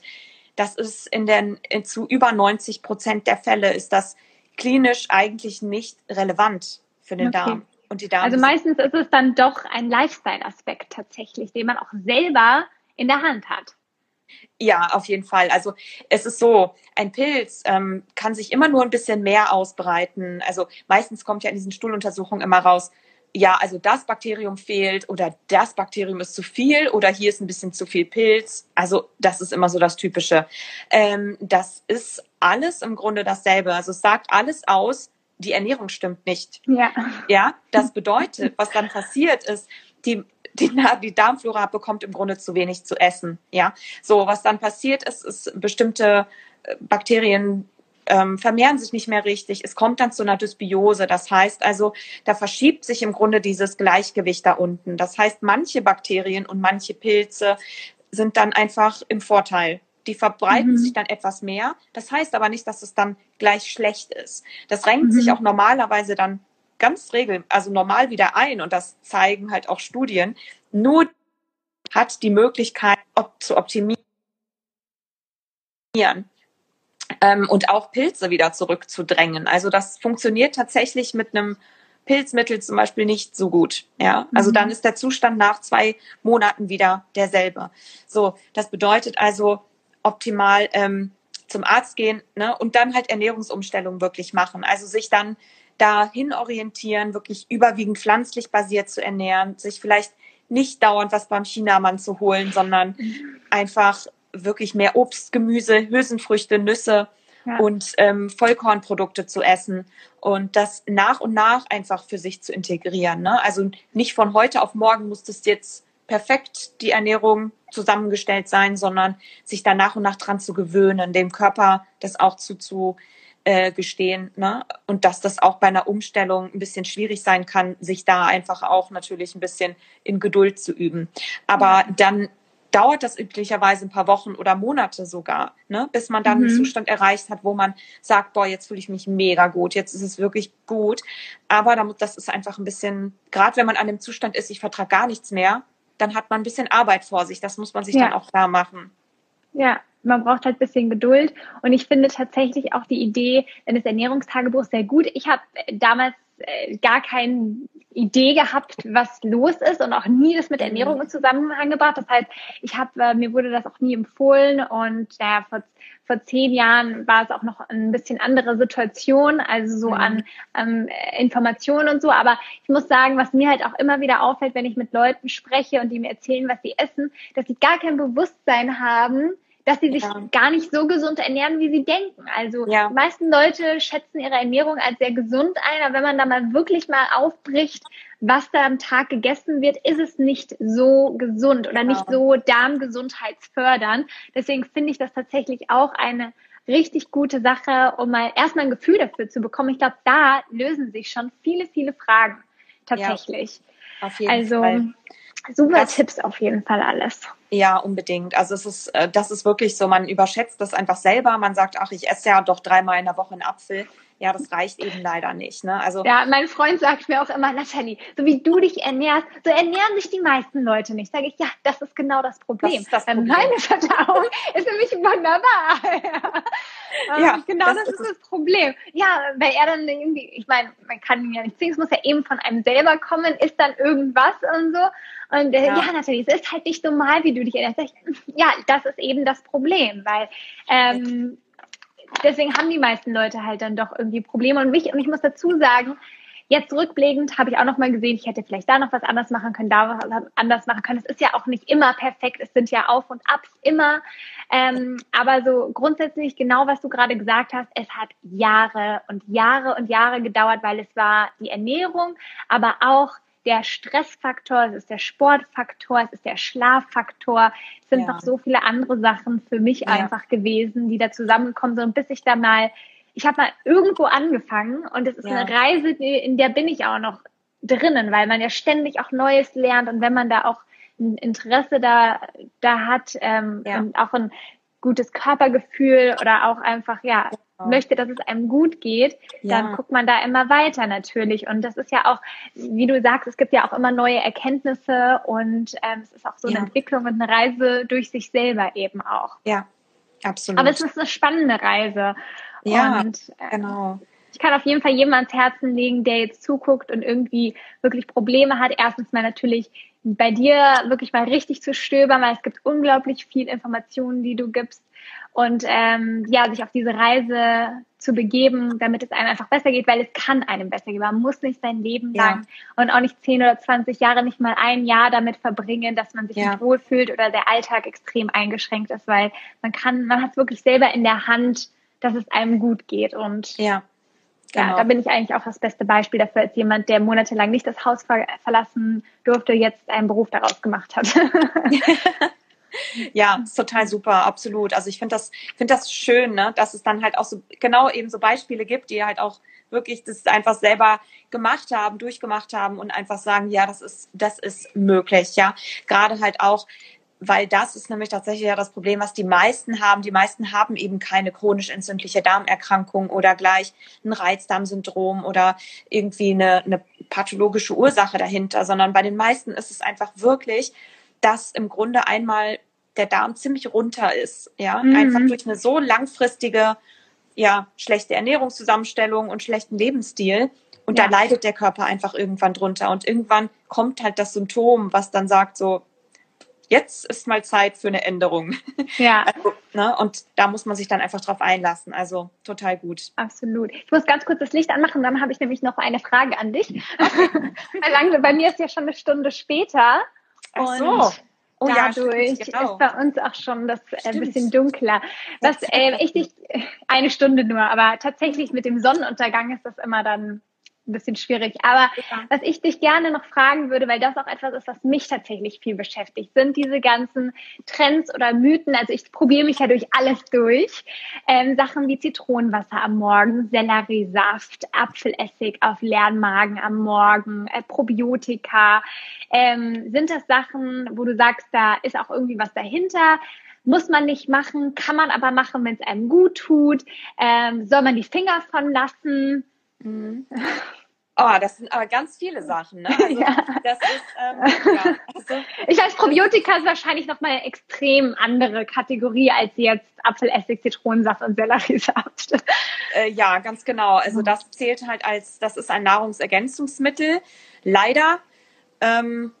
Das ist in den in zu über 90 Prozent der Fälle ist das klinisch eigentlich nicht relevant für den okay. Darm und die Darm. Also meistens ist es dann doch ein Lifestyle-Aspekt tatsächlich, den man auch selber in der Hand hat. Ja, auf jeden Fall. Also es ist so, ein Pilz ähm, kann sich immer nur ein bisschen mehr ausbreiten. Also meistens kommt ja in diesen Stuhluntersuchungen immer raus, ja, also das Bakterium fehlt oder das Bakterium ist zu viel oder hier ist ein bisschen zu viel Pilz. Also das ist immer so das Typische. Ähm, das ist alles im Grunde dasselbe. Also es sagt alles aus, die Ernährung stimmt nicht. Ja. Ja, das bedeutet, was dann passiert ist, die die, die Darmflora bekommt im Grunde zu wenig zu essen. Ja, so was dann passiert ist, ist bestimmte äh, Bakterien ähm, vermehren sich nicht mehr richtig. Es kommt dann zu einer Dysbiose. Das heißt also, da verschiebt sich im Grunde dieses Gleichgewicht da unten. Das heißt, manche Bakterien und manche Pilze sind dann einfach im Vorteil. Die verbreiten mhm. sich dann etwas mehr. Das heißt aber nicht, dass es dann gleich schlecht ist. Das renkt mhm. sich auch normalerweise dann ganz regel, also normal wieder ein und das zeigen halt auch Studien. Nur hat die Möglichkeit op zu optimieren ähm, und auch Pilze wieder zurückzudrängen. Also das funktioniert tatsächlich mit einem Pilzmittel zum Beispiel nicht so gut. Ja, also mhm. dann ist der Zustand nach zwei Monaten wieder derselbe. So, das bedeutet also optimal ähm, zum Arzt gehen ne, und dann halt Ernährungsumstellung wirklich machen. Also sich dann dahin orientieren, wirklich überwiegend pflanzlich basiert zu ernähren, sich vielleicht nicht dauernd was beim Chinamann zu holen, sondern einfach wirklich mehr Obst, Gemüse, Hülsenfrüchte, Nüsse ja. und ähm, Vollkornprodukte zu essen und das nach und nach einfach für sich zu integrieren. Ne? Also nicht von heute auf morgen muss das jetzt perfekt die Ernährung zusammengestellt sein, sondern sich da nach und nach dran zu gewöhnen, dem Körper das auch zu, zu äh. Ne? Und dass das auch bei einer Umstellung ein bisschen schwierig sein kann, sich da einfach auch natürlich ein bisschen in Geduld zu üben. Aber dann dauert das üblicherweise ein paar Wochen oder Monate sogar, ne, bis man dann mhm. einen Zustand erreicht hat, wo man sagt, boah, jetzt fühle ich mich mega gut, jetzt ist es wirklich gut. Aber das ist einfach ein bisschen, gerade wenn man an dem Zustand ist, ich vertrage gar nichts mehr, dann hat man ein bisschen Arbeit vor sich. Das muss man sich ja. dann auch klar machen. Ja, man braucht halt ein bisschen Geduld. Und ich finde tatsächlich auch die Idee eines Ernährungstagebuchs sehr gut. Ich habe damals gar keine Idee gehabt, was los ist und auch nie das mit Ernährung mhm. in Zusammenhang gebracht. Das heißt, ich habe äh, mir wurde das auch nie empfohlen und ja, vor, vor zehn Jahren war es auch noch ein bisschen andere Situation, also so mhm. an ähm, Informationen und so. Aber ich muss sagen, was mir halt auch immer wieder auffällt, wenn ich mit Leuten spreche und die mir erzählen, was sie essen, dass sie gar kein Bewusstsein haben, dass sie sich ja. gar nicht so gesund ernähren, wie sie denken. Also ja. die meisten Leute schätzen ihre Ernährung als sehr gesund ein, aber wenn man da mal wirklich mal aufbricht, was da am Tag gegessen wird, ist es nicht so gesund oder genau. nicht so darmgesundheitsfördernd. Deswegen finde ich das tatsächlich auch eine richtig gute Sache, um mal erstmal ein Gefühl dafür zu bekommen. Ich glaube, da lösen sich schon viele, viele Fragen tatsächlich. Ja, auf jeden also, Fall. Super das, Tipps auf jeden Fall alles. Ja, unbedingt. Also es ist, äh, das ist wirklich so, man überschätzt das einfach selber. Man sagt, ach, ich esse ja doch dreimal in der Woche einen Apfel. Ja, das reicht eben leider nicht. Ne? Also ja, mein Freund sagt mir auch immer, Nathalie, so wie du dich ernährst, so ernähren sich die meisten Leute nicht. Sage ich, ja, das ist genau das Problem. Das ist das Problem. Meine Verdauung ist nämlich wunderbar. ja, genau das, das ist das Problem. Ja, weil er dann irgendwie, ich meine, man kann ihn ja nicht zwingen, es muss ja eben von einem selber kommen, ist dann irgendwas und so. Und äh, ja. ja, natürlich, es ist halt nicht normal, wie du dich erinnerst. Ja, das ist eben das Problem, weil ähm, deswegen haben die meisten Leute halt dann doch irgendwie Probleme. Und, mich, und ich muss dazu sagen, Jetzt rückblickend habe ich auch noch mal gesehen, ich hätte vielleicht da noch was anders machen können, da was anders machen können. Es ist ja auch nicht immer perfekt, es sind ja Auf und Abs immer. Ähm, aber so grundsätzlich genau, was du gerade gesagt hast, es hat Jahre und Jahre und Jahre gedauert, weil es war die Ernährung, aber auch der Stressfaktor, es ist der Sportfaktor, es ist der Schlaffaktor, es sind ja. noch so viele andere Sachen für mich ja. einfach gewesen, die da zusammengekommen sind. Und bis ich da mal, ich habe mal irgendwo angefangen und es ist ja. eine Reise, in der bin ich auch noch drinnen, weil man ja ständig auch Neues lernt und wenn man da auch ein Interesse da, da hat ähm, und auch ein gutes Körpergefühl oder auch einfach, ja, genau. möchte, dass es einem gut geht, ja. dann guckt man da immer weiter natürlich. Und das ist ja auch, wie du sagst, es gibt ja auch immer neue Erkenntnisse und ähm, es ist auch so ja. eine Entwicklung und eine Reise durch sich selber eben auch. Ja, absolut. Aber es ist eine spannende Reise. Ja, und, äh, genau. Ich kann auf jeden Fall jedem ans Herzen legen, der jetzt zuguckt und irgendwie wirklich Probleme hat. Erstens mal natürlich bei dir wirklich mal richtig zu stöbern, weil es gibt unglaublich viel Informationen, die du gibst. Und ähm, ja, sich auf diese Reise zu begeben, damit es einem einfach besser geht, weil es kann einem besser gehen. Man muss nicht sein Leben lang ja. und auch nicht 10 oder 20 Jahre, nicht mal ein Jahr damit verbringen, dass man sich ja. nicht wohlfühlt oder der Alltag extrem eingeschränkt ist, weil man kann, man hat es wirklich selber in der Hand, dass es einem gut geht. Und ja. Genau. Ja, da bin ich eigentlich auch das beste Beispiel dafür, als jemand, der monatelang nicht das Haus ver verlassen durfte, jetzt einen Beruf daraus gemacht hat. ja, total super, absolut. Also ich finde das, finde das schön, ne, dass es dann halt auch so genau eben so Beispiele gibt, die halt auch wirklich das einfach selber gemacht haben, durchgemacht haben und einfach sagen, ja, das ist, das ist möglich, ja. Gerade halt auch, weil das ist nämlich tatsächlich ja das Problem, was die meisten haben. Die meisten haben eben keine chronisch entzündliche Darmerkrankung oder gleich ein Reizdarmsyndrom oder irgendwie eine, eine pathologische Ursache dahinter, sondern bei den meisten ist es einfach wirklich, dass im Grunde einmal der Darm ziemlich runter ist, ja, mhm. einfach durch eine so langfristige, ja, schlechte Ernährungszusammenstellung und schlechten Lebensstil. Und ja. da leidet der Körper einfach irgendwann drunter. Und irgendwann kommt halt das Symptom, was dann sagt so, jetzt ist mal Zeit für eine Änderung. Ja. Also, ne, und da muss man sich dann einfach drauf einlassen. Also total gut. Absolut. Ich muss ganz kurz das Licht anmachen, dann habe ich nämlich noch eine Frage an dich. bei mir ist ja schon eine Stunde später. Ach so. Oh, dadurch ja, genau. ist bei uns auch schon das ein äh, bisschen dunkler. Was äh, ich dich eine Stunde nur, aber tatsächlich mit dem Sonnenuntergang ist das immer dann ein bisschen schwierig. Aber ja. was ich dich gerne noch fragen würde, weil das auch etwas ist, was mich tatsächlich viel beschäftigt, sind diese ganzen Trends oder Mythen. Also ich probiere mich ja durch alles durch. Ähm, Sachen wie Zitronenwasser am Morgen, Selleriesaft, Apfelessig auf leeren Magen am Morgen, äh, Probiotika. Ähm, sind das Sachen, wo du sagst, da ist auch irgendwie was dahinter? Muss man nicht machen, kann man aber machen, wenn es einem gut tut. Ähm, soll man die Finger von lassen? Mhm. Oh, das sind aber ganz viele Sachen, ne? Also, ja. das ist, ähm, ja. Also, ich weiß, Probiotika ist wahrscheinlich nochmal eine extrem andere Kategorie als jetzt Apfelessig, Zitronensaft und Selleriesaft. Äh, ja, ganz genau. Also das zählt halt als, das ist ein Nahrungsergänzungsmittel. Leider ähm,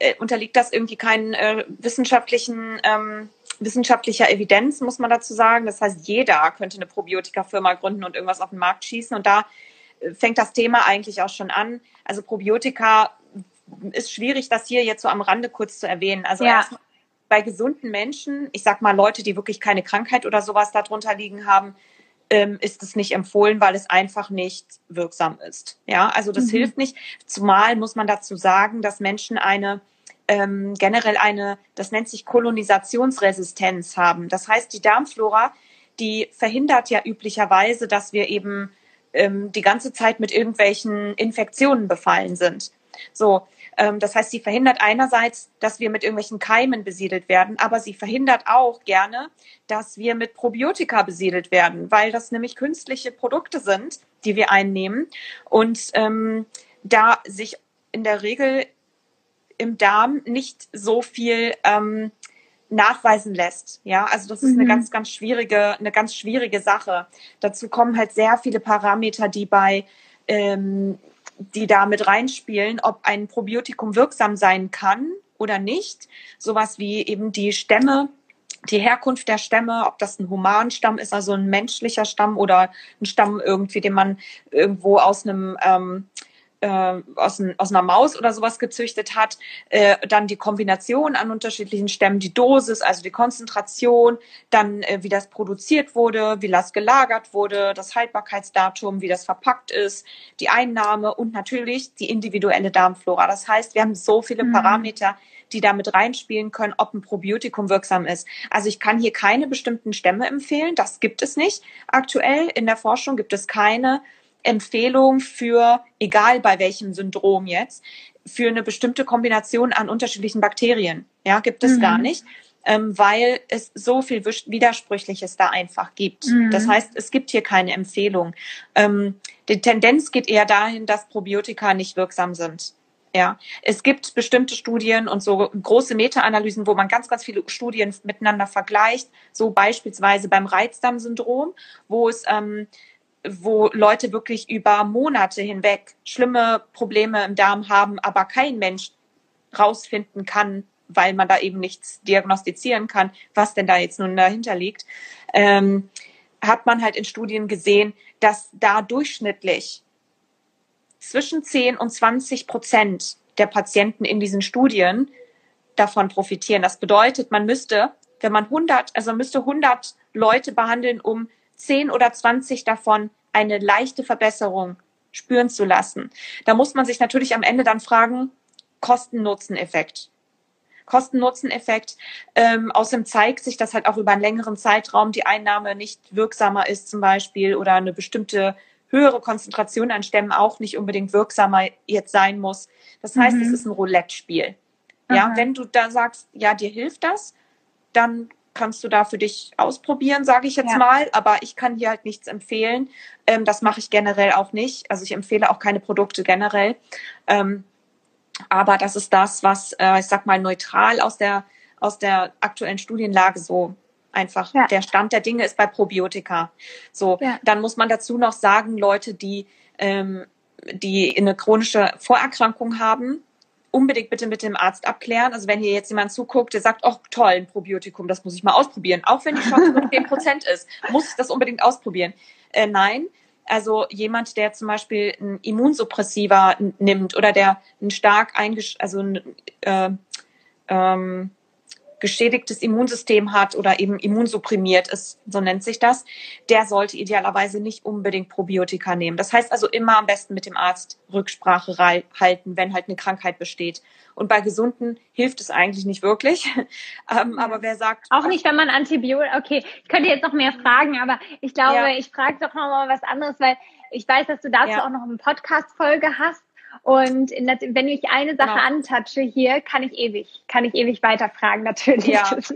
äh, unterliegt das irgendwie keinen äh, wissenschaftlichen ähm, wissenschaftlicher Evidenz, muss man dazu sagen. Das heißt, jeder könnte eine Probiotika-Firma gründen und irgendwas auf den Markt schießen. Und da fängt das Thema eigentlich auch schon an. Also Probiotika ist schwierig, das hier jetzt so am Rande kurz zu erwähnen. Also ja. bei gesunden Menschen, ich sag mal Leute, die wirklich keine Krankheit oder sowas darunter liegen haben, ähm, ist es nicht empfohlen, weil es einfach nicht wirksam ist. Ja, also das mhm. hilft nicht. Zumal muss man dazu sagen, dass Menschen eine ähm, generell eine, das nennt sich Kolonisationsresistenz haben. Das heißt, die Darmflora, die verhindert ja üblicherweise, dass wir eben ähm, die ganze Zeit mit irgendwelchen Infektionen befallen sind. So, ähm, das heißt, sie verhindert einerseits, dass wir mit irgendwelchen Keimen besiedelt werden, aber sie verhindert auch gerne, dass wir mit Probiotika besiedelt werden, weil das nämlich künstliche Produkte sind, die wir einnehmen und ähm, da sich in der Regel im Darm nicht so viel ähm, nachweisen lässt. Ja, also das ist mhm. eine ganz, ganz schwierige, eine ganz schwierige Sache. Dazu kommen halt sehr viele Parameter, die bei, ähm, die da mit reinspielen, ob ein Probiotikum wirksam sein kann oder nicht. Sowas wie eben die Stämme, die Herkunft der Stämme, ob das ein Humanstamm ist, also ein menschlicher Stamm oder ein Stamm irgendwie, den man irgendwo aus einem ähm, äh, aus, ein, aus einer Maus oder sowas gezüchtet hat, äh, dann die Kombination an unterschiedlichen Stämmen, die Dosis, also die Konzentration, dann äh, wie das produziert wurde, wie das gelagert wurde, das Haltbarkeitsdatum, wie das verpackt ist, die Einnahme und natürlich die individuelle Darmflora. Das heißt, wir haben so viele mhm. Parameter, die damit reinspielen können, ob ein Probiotikum wirksam ist. Also ich kann hier keine bestimmten Stämme empfehlen, das gibt es nicht. Aktuell in der Forschung gibt es keine Empfehlung für, egal bei welchem Syndrom jetzt, für eine bestimmte Kombination an unterschiedlichen Bakterien. Ja, gibt es mhm. gar nicht, ähm, weil es so viel Widersprüchliches da einfach gibt. Mhm. Das heißt, es gibt hier keine Empfehlung. Ähm, die Tendenz geht eher dahin, dass Probiotika nicht wirksam sind. Ja, es gibt bestimmte Studien und so große Meta-Analysen, wo man ganz, ganz viele Studien miteinander vergleicht. So beispielsweise beim Reizdarmsyndrom, wo es ähm, wo Leute wirklich über Monate hinweg schlimme Probleme im Darm haben, aber kein Mensch rausfinden kann, weil man da eben nichts diagnostizieren kann, was denn da jetzt nun dahinter liegt, ähm, hat man halt in Studien gesehen, dass da durchschnittlich zwischen 10 und 20 Prozent der Patienten in diesen Studien davon profitieren. Das bedeutet, man müsste, wenn man 100, also man müsste 100 Leute behandeln, um 10 oder 20 davon eine leichte Verbesserung spüren zu lassen. Da muss man sich natürlich am Ende dann fragen, Kosten-Nutzen-Effekt. Kosten-Nutzen-Effekt. Ähm, außerdem zeigt sich, dass halt auch über einen längeren Zeitraum die Einnahme nicht wirksamer ist zum Beispiel oder eine bestimmte höhere Konzentration an Stämmen auch nicht unbedingt wirksamer jetzt sein muss. Das heißt, mhm. es ist ein Roulette-Spiel. Ja, wenn du da sagst, ja, dir hilft das, dann kannst du da für dich ausprobieren, sage ich jetzt ja. mal. Aber ich kann hier halt nichts empfehlen. Ähm, das mache ich generell auch nicht. Also ich empfehle auch keine Produkte generell. Ähm, aber das ist das, was, äh, ich sag mal, neutral aus der, aus der aktuellen Studienlage so einfach ja. der Stand der Dinge ist bei Probiotika. So, ja. dann muss man dazu noch sagen, Leute, die, ähm, die eine chronische Vorerkrankung haben, unbedingt bitte mit dem Arzt abklären. Also wenn hier jetzt jemand zuguckt, der sagt, oh toll, ein Probiotikum, das muss ich mal ausprobieren. Auch wenn die Chance nur 10 Prozent ist, muss ich das unbedingt ausprobieren. Äh, nein, also jemand, der zum Beispiel ein Immunsuppressiva nimmt oder der ein stark eingesch also ein, äh, ähm, geschädigtes Immunsystem hat oder eben immunsupprimiert ist, so nennt sich das, der sollte idealerweise nicht unbedingt Probiotika nehmen. Das heißt also immer am besten mit dem Arzt Rücksprache halten, wenn halt eine Krankheit besteht. Und bei Gesunden hilft es eigentlich nicht wirklich. ähm, aber wer sagt. Auch nicht, wenn man Antibiotika, okay, ich könnte jetzt noch mehr fragen, aber ich glaube, ja. ich frage doch noch mal was anderes, weil ich weiß, dass du dazu ja. auch noch eine Podcast-Folge hast. Und der, wenn ich eine Sache genau. antatsche hier, kann ich ewig, kann ich ewig weiterfragen, natürlich. Ja. Also,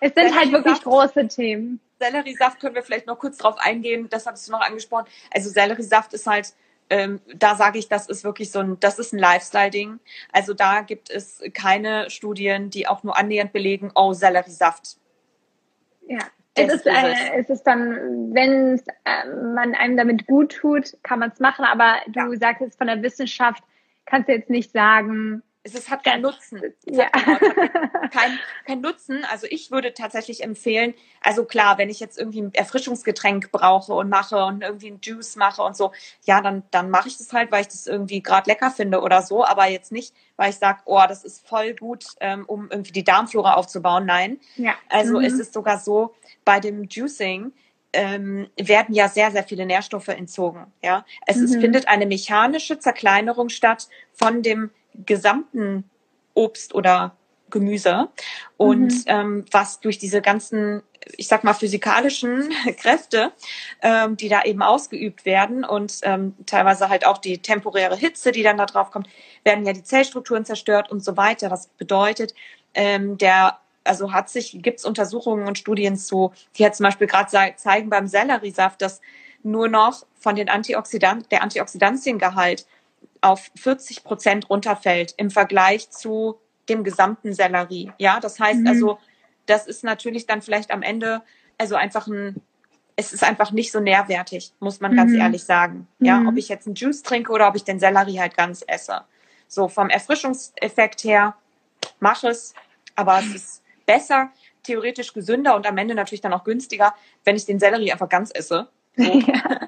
es sind halt wirklich große Themen. Selleriesaft können wir vielleicht noch kurz drauf eingehen, das hattest du noch angesprochen. Also Selleriesaft ist halt, ähm, da sage ich, das ist wirklich so ein, das ist ein Lifestyle-Ding. Also da gibt es keine Studien, die auch nur annähernd belegen, oh, Selleriesaft. Ja. Es ist, äh, es ist dann, wenn äh, man einem damit gut tut, kann man es machen, aber du ja. sagst jetzt von der Wissenschaft, kannst du jetzt nicht sagen, es ist, hat keinen Nutzen. Ja. Hat kein, kein Nutzen. Also ich würde tatsächlich empfehlen, also klar, wenn ich jetzt irgendwie ein Erfrischungsgetränk brauche und mache und irgendwie ein Juice mache und so, ja, dann, dann mache ich das halt, weil ich das irgendwie gerade lecker finde oder so, aber jetzt nicht, weil ich sage, oh, das ist voll gut, ähm, um irgendwie die Darmflora aufzubauen. Nein. Ja. Also mhm. es ist sogar so, bei dem Juicing, ähm, werden ja sehr, sehr viele Nährstoffe entzogen. Ja, es, mhm. es findet eine mechanische Zerkleinerung statt von dem gesamten Obst oder Gemüse und mhm. ähm, was durch diese ganzen, ich sag mal, physikalischen Kräfte, ähm, die da eben ausgeübt werden und ähm, teilweise halt auch die temporäre Hitze, die dann da drauf kommt, werden ja die Zellstrukturen zerstört und so weiter. Das bedeutet, ähm, der also hat sich, gibt es Untersuchungen und Studien zu, die halt zum Beispiel gerade zeigen beim Selleriesaft, dass nur noch von den Antioxidant, der Antioxidantiengehalt auf 40 Prozent runterfällt im Vergleich zu dem gesamten Sellerie. Ja, das heißt mhm. also, das ist natürlich dann vielleicht am Ende, also einfach ein, es ist einfach nicht so nährwertig, muss man mhm. ganz ehrlich sagen. Ja, mhm. ob ich jetzt einen Juice trinke oder ob ich den Sellerie halt ganz esse. So vom Erfrischungseffekt her, mach es, aber es ist besser, theoretisch gesünder und am Ende natürlich dann auch günstiger, wenn ich den Sellerie einfach ganz esse. Ja.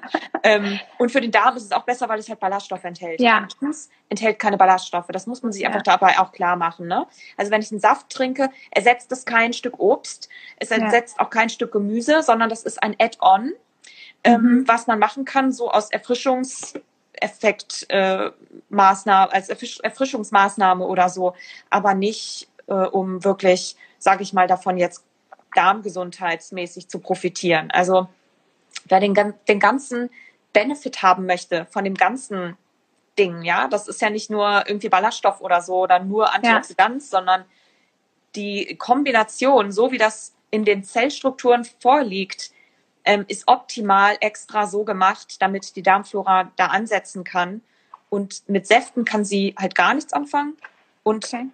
ähm, und für den Darm ist es auch besser, weil es halt Ballaststoffe enthält. Ja. Und Juice enthält keine Ballaststoffe. Das muss man sich ja. einfach dabei auch klar machen. Ne? Also wenn ich einen Saft trinke, ersetzt es kein Stück Obst, es ersetzt ja. auch kein Stück Gemüse, sondern das ist ein Add-on, ähm, mhm. was man machen kann, so aus Erfrischungseffekt äh, Maßnahme, als Erfrischungsmaßnahme oder so, aber nicht äh, um wirklich, sage ich mal, davon jetzt darmgesundheitsmäßig zu profitieren. Also wer den, den ganzen Benefit haben möchte von dem ganzen Ding, ja, das ist ja nicht nur irgendwie Ballaststoff oder so oder nur Antioxidant, ja. sondern die Kombination, so wie das in den Zellstrukturen vorliegt, ähm, ist optimal extra so gemacht, damit die Darmflora da ansetzen kann. Und mit Säften kann sie halt gar nichts anfangen. Und okay.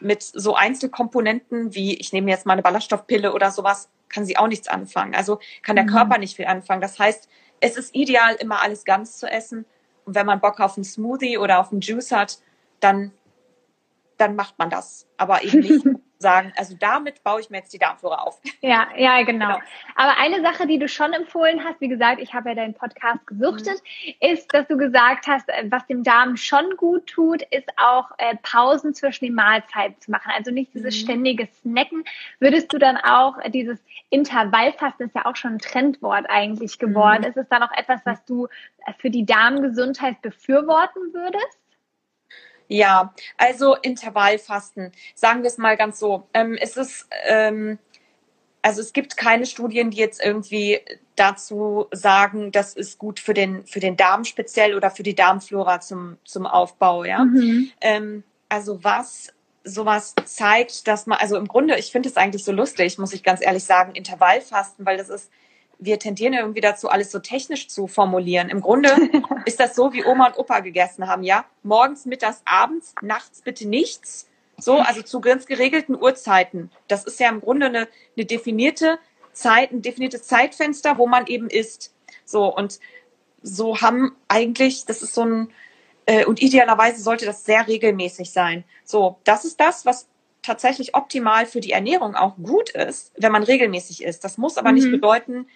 mit so Einzelkomponenten wie, ich nehme jetzt mal eine Ballaststoffpille oder sowas, kann sie auch nichts anfangen. Also kann der mhm. Körper nicht viel anfangen. Das heißt, es ist ideal, immer alles ganz zu essen. Und wenn man Bock auf einen Smoothie oder auf einen Juice hat, dann, dann macht man das. Aber eben nicht sagen, also damit baue ich mir jetzt die Darmflora auf. Ja, ja, genau. genau. Aber eine Sache, die du schon empfohlen hast, wie gesagt, ich habe ja deinen Podcast gesuchtet, mhm. ist, dass du gesagt hast, äh, was dem Darm schon gut tut, ist auch äh, Pausen zwischen den Mahlzeiten zu machen. Also nicht dieses mhm. ständige Snacken. Würdest du dann auch äh, dieses Intervallfasten ist ja auch schon ein Trendwort eigentlich geworden. Mhm. Ist es dann auch etwas, was du äh, für die Darmgesundheit befürworten würdest? Ja, also Intervallfasten, sagen wir es mal ganz so. Ähm, es ist, ähm, also es gibt keine Studien, die jetzt irgendwie dazu sagen, das ist gut für den, für den Darm speziell oder für die Darmflora zum, zum Aufbau, ja. Mhm. Ähm, also was sowas zeigt, dass man, also im Grunde, ich finde es eigentlich so lustig, muss ich ganz ehrlich sagen, Intervallfasten, weil das ist, wir tendieren irgendwie dazu, alles so technisch zu formulieren. Im Grunde ist das so, wie Oma und Opa gegessen haben, ja? Morgens, mittags, abends, nachts bitte nichts. So, also zu ganz geregelten Uhrzeiten. Das ist ja im Grunde eine, eine definierte Zeit, ein definiertes Zeitfenster, wo man eben isst. So, und so haben eigentlich, das ist so ein, äh, und idealerweise sollte das sehr regelmäßig sein. So, das ist das, was tatsächlich optimal für die Ernährung auch gut ist, wenn man regelmäßig isst. Das muss aber mhm. nicht bedeuten,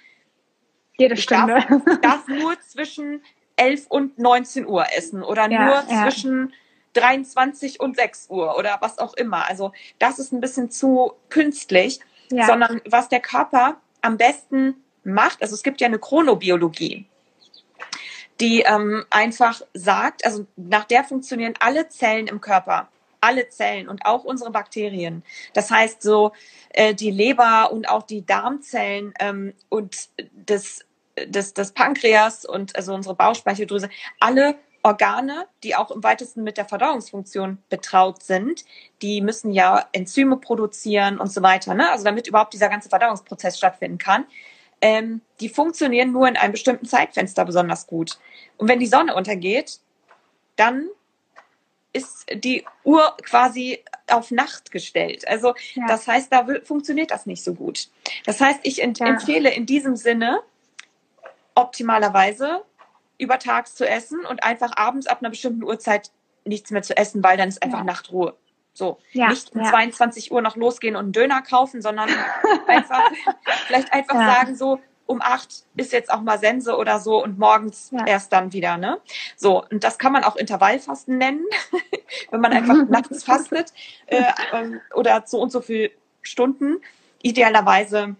jede Stunde. Ich darf, darf, nur zwischen 11 und 19 Uhr essen oder ja, nur ja. zwischen 23 und 6 Uhr oder was auch immer. Also das ist ein bisschen zu künstlich, ja. sondern was der Körper am besten macht, also es gibt ja eine Chronobiologie, die ähm, einfach sagt, also nach der funktionieren alle Zellen im Körper alle Zellen und auch unsere Bakterien. Das heißt, so äh, die Leber und auch die Darmzellen ähm, und das, das, das Pankreas und also unsere Bauchspeicheldrüse, alle Organe, die auch im weitesten mit der Verdauungsfunktion betraut sind, die müssen ja Enzyme produzieren und so weiter. Ne? Also damit überhaupt dieser ganze Verdauungsprozess stattfinden kann. Ähm, die funktionieren nur in einem bestimmten Zeitfenster besonders gut. Und wenn die Sonne untergeht, dann ist die Uhr quasi auf Nacht gestellt. Also ja. das heißt, da funktioniert das nicht so gut. Das heißt, ich ja. empfehle in diesem Sinne optimalerweise übertags zu essen und einfach abends ab einer bestimmten Uhrzeit nichts mehr zu essen, weil dann ist einfach ja. Nachtruhe. So, nicht um 22 Uhr noch losgehen und einen Döner kaufen, sondern einfach, vielleicht einfach sagen so, um acht ist jetzt auch mal Sense oder so und morgens ja. erst dann wieder, ne? So, und das kann man auch Intervallfasten nennen, wenn man einfach nachts fastet äh, ähm, oder so und so viel Stunden. Idealerweise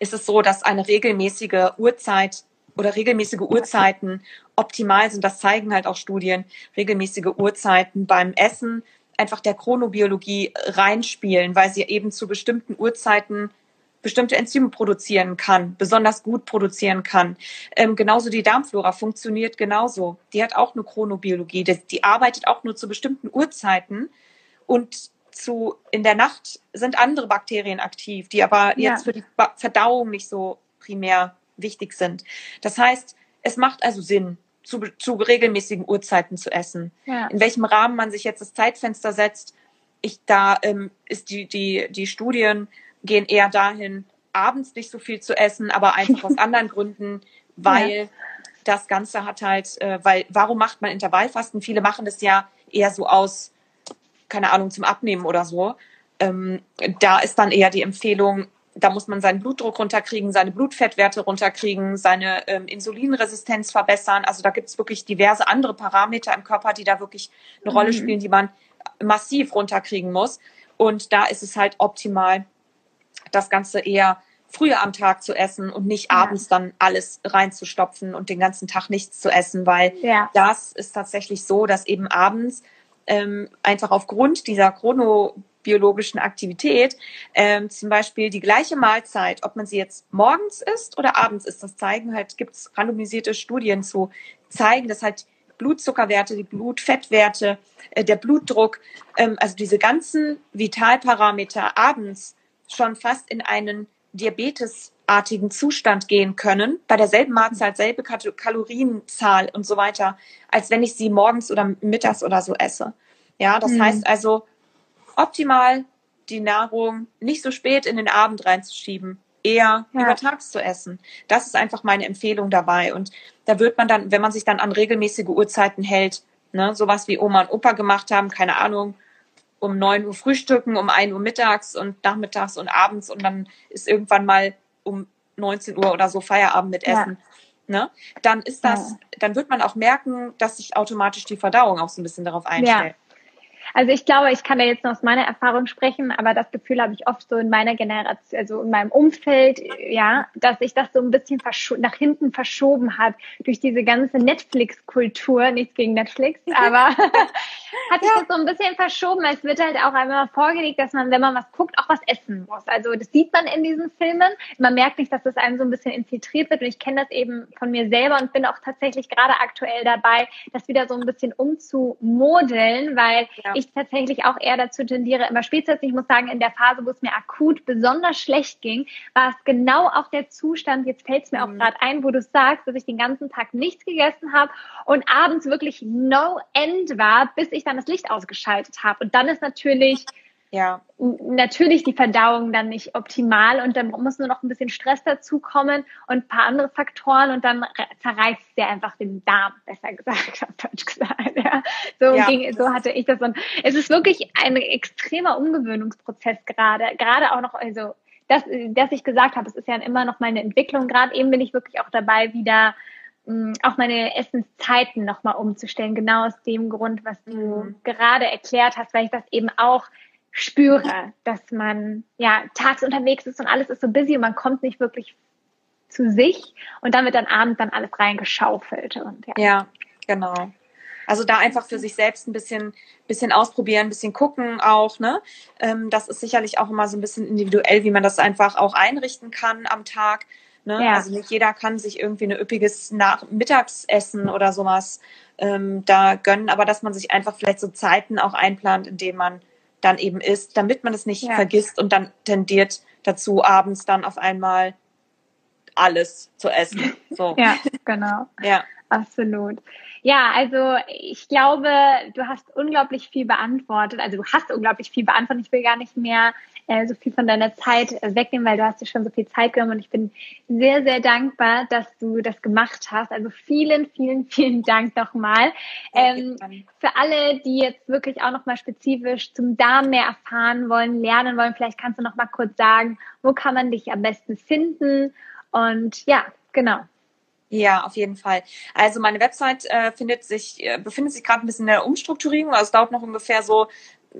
ist es so, dass eine regelmäßige Uhrzeit oder regelmäßige Uhrzeiten optimal sind. Das zeigen halt auch Studien. Regelmäßige Uhrzeiten beim Essen einfach der Chronobiologie reinspielen, weil sie eben zu bestimmten Uhrzeiten bestimmte Enzyme produzieren kann, besonders gut produzieren kann. Ähm, genauso die Darmflora funktioniert genauso. Die hat auch eine Chronobiologie. Die, die arbeitet auch nur zu bestimmten Uhrzeiten und zu, in der Nacht sind andere Bakterien aktiv, die aber ja. jetzt für die Verdauung nicht so primär wichtig sind. Das heißt, es macht also Sinn, zu, zu regelmäßigen Uhrzeiten zu essen. Ja. In welchem Rahmen man sich jetzt das Zeitfenster setzt, ich da ähm, ist die die die Studien gehen eher dahin, abends nicht so viel zu essen, aber einfach aus anderen Gründen, weil ja. das Ganze hat halt, äh, weil, warum macht man Intervallfasten? Viele machen das ja eher so aus, keine Ahnung, zum Abnehmen oder so. Ähm, da ist dann eher die Empfehlung, da muss man seinen Blutdruck runterkriegen, seine Blutfettwerte runterkriegen, seine ähm, Insulinresistenz verbessern. Also da gibt es wirklich diverse andere Parameter im Körper, die da wirklich eine mhm. Rolle spielen, die man massiv runterkriegen muss. Und da ist es halt optimal, das Ganze eher früher am Tag zu essen und nicht ja. abends dann alles reinzustopfen und den ganzen Tag nichts zu essen, weil ja. das ist tatsächlich so, dass eben abends ähm, einfach aufgrund dieser chronobiologischen Aktivität ähm, zum Beispiel die gleiche Mahlzeit, ob man sie jetzt morgens isst oder abends isst, das zeigen halt, gibt es randomisierte Studien zu zeigen, dass halt Blutzuckerwerte, die Blutfettwerte, äh, der Blutdruck, ähm, also diese ganzen Vitalparameter abends schon fast in einen diabetesartigen Zustand gehen können, bei derselben Mahlzeit, selbe Kalorienzahl und so weiter, als wenn ich sie morgens oder mittags oder so esse. Ja, das mhm. heißt also, optimal die Nahrung nicht so spät in den Abend reinzuschieben, eher ja. übertags zu essen. Das ist einfach meine Empfehlung dabei. Und da wird man dann, wenn man sich dann an regelmäßige Uhrzeiten hält, ne, sowas wie Oma und Opa gemacht haben, keine Ahnung, um neun Uhr frühstücken, um ein Uhr mittags und nachmittags und abends und dann ist irgendwann mal um 19 Uhr oder so Feierabend mit Essen. Ja. Ne? Dann ist das, ja. dann wird man auch merken, dass sich automatisch die Verdauung auch so ein bisschen darauf einstellt. Ja. Also ich glaube, ich kann da jetzt nur aus meiner Erfahrung sprechen, aber das Gefühl habe ich oft so in meiner Generation, also in meinem Umfeld, ja, dass sich das so ein bisschen nach hinten verschoben hat durch diese ganze Netflix-Kultur. Nichts gegen Netflix, aber hat sich das so ein bisschen verschoben. Es wird halt auch einmal vorgelegt, dass man, wenn man was guckt, auch was essen muss. Also das sieht man in diesen Filmen. Man merkt nicht, dass das einem so ein bisschen infiltriert wird. Und ich kenne das eben von mir selber und bin auch tatsächlich gerade aktuell dabei, das wieder so ein bisschen umzumodeln, weil ja. Ich tatsächlich auch eher dazu tendiere, immer spät zu essen. Ich muss sagen, in der Phase, wo es mir akut besonders schlecht ging, war es genau auch der Zustand, jetzt fällt es mir mhm. auch gerade ein, wo du sagst, dass ich den ganzen Tag nichts gegessen habe und abends wirklich no end war, bis ich dann das Licht ausgeschaltet habe. Und dann ist natürlich ja. natürlich die Verdauung dann nicht optimal und dann muss nur noch ein bisschen Stress dazukommen und ein paar andere Faktoren und dann zerreißt der einfach den Darm, besser gesagt, auf Deutsch gesagt. Ja. So, ja, ging, so hatte ich das und es ist wirklich ein extremer Umgewöhnungsprozess gerade, gerade auch noch, also das, dass ich gesagt habe, es ist ja immer noch mal eine Entwicklung. Gerade eben bin ich wirklich auch dabei, wieder mh, auch meine Essenszeiten nochmal umzustellen, genau aus dem Grund, was du mhm. gerade erklärt hast, weil ich das eben auch spüre, dass man ja tags unterwegs ist und alles ist so busy und man kommt nicht wirklich zu sich und dann wird dann abends dann alles reingeschaufelt. Und, ja. ja, genau. Also da einfach für sich selbst ein bisschen, bisschen ausprobieren, ein bisschen gucken auch, ne? Ähm, das ist sicherlich auch immer so ein bisschen individuell, wie man das einfach auch einrichten kann am Tag. Ne? Ja. Also nicht jeder kann sich irgendwie ein üppiges Nach Mittagsessen oder sowas ähm, da gönnen, aber dass man sich einfach vielleicht so Zeiten auch einplant, in denen man dann eben isst, damit man es nicht ja. vergisst und dann tendiert dazu, abends dann auf einmal alles zu essen. So. ja, genau. Ja. Absolut. Ja, also ich glaube, du hast unglaublich viel beantwortet. Also du hast unglaublich viel beantwortet. Ich will gar nicht mehr äh, so viel von deiner Zeit äh, wegnehmen, weil du hast dir schon so viel Zeit genommen und ich bin sehr, sehr dankbar, dass du das gemacht hast. Also vielen, vielen, vielen Dank nochmal. Ähm, für alle, die jetzt wirklich auch nochmal spezifisch zum Darm mehr erfahren wollen, lernen wollen, vielleicht kannst du nochmal kurz sagen, wo kann man dich am besten finden? Und ja, genau. Ja, auf jeden Fall. Also meine Website äh, findet sich, äh, befindet sich gerade ein bisschen in der Umstrukturierung. Also es dauert noch ungefähr so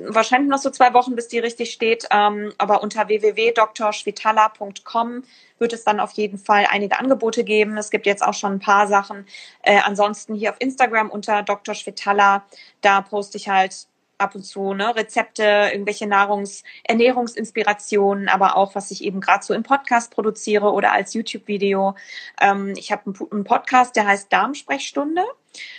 wahrscheinlich noch so zwei Wochen, bis die richtig steht. Ähm, aber unter www.drschwitala.com wird es dann auf jeden Fall einige Angebote geben. Es gibt jetzt auch schon ein paar Sachen. Äh, ansonsten hier auf Instagram unter Dr. Schwitala, da poste ich halt ab und zu ne, Rezepte, irgendwelche Nahrungs-, Ernährungsinspirationen, aber auch, was ich eben gerade so im Podcast produziere oder als YouTube-Video. Ähm, ich habe einen, einen, Podcast, der heißt Darmsprechstunde.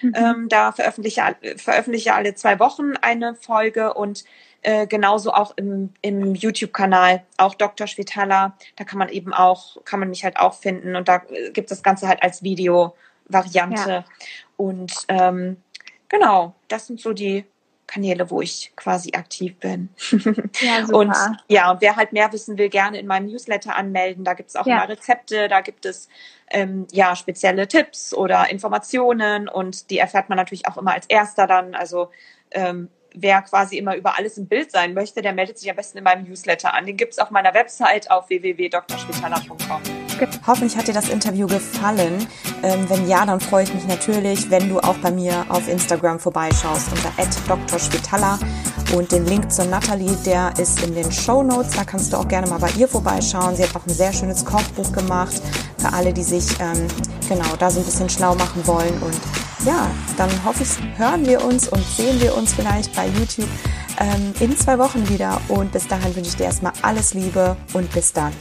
Mhm. Ähm, da veröffentliche, veröffentliche alle zwei Wochen eine Folge und äh, genauso auch im, im YouTube-Kanal, auch Dr. Schwitala. Da kann man eben auch, kann man mich halt auch finden und da gibt es das Ganze halt als Video-Variante. Ja. Und ähm, genau, das sind so die Kanäle, wo ich quasi aktiv bin. Ja, super. Und ja, und wer halt mehr wissen will, gerne in meinem Newsletter anmelden. Da gibt es auch ja. immer Rezepte, da gibt es ähm, ja spezielle Tipps oder Informationen und die erfährt man natürlich auch immer als erster dann. Also ähm, wer quasi immer über alles im Bild sein möchte, der meldet sich am besten in meinem Newsletter an. Den gibt es auf meiner Website auf www.drschwitala.com. Hoffentlich hat dir das Interview gefallen. Ähm, wenn ja, dann freue ich mich natürlich, wenn du auch bei mir auf Instagram vorbeischaust unter @drschwitala und den Link zur Natalie, der ist in den Show Notes. Da kannst du auch gerne mal bei ihr vorbeischauen. Sie hat auch ein sehr schönes Kochbuch gemacht für alle, die sich ähm, genau da so ein bisschen schlau machen wollen und ja, dann hoffe ich, hören wir uns und sehen wir uns vielleicht bei YouTube ähm, in zwei Wochen wieder. Und bis dahin wünsche ich dir erstmal alles Liebe und bis dann.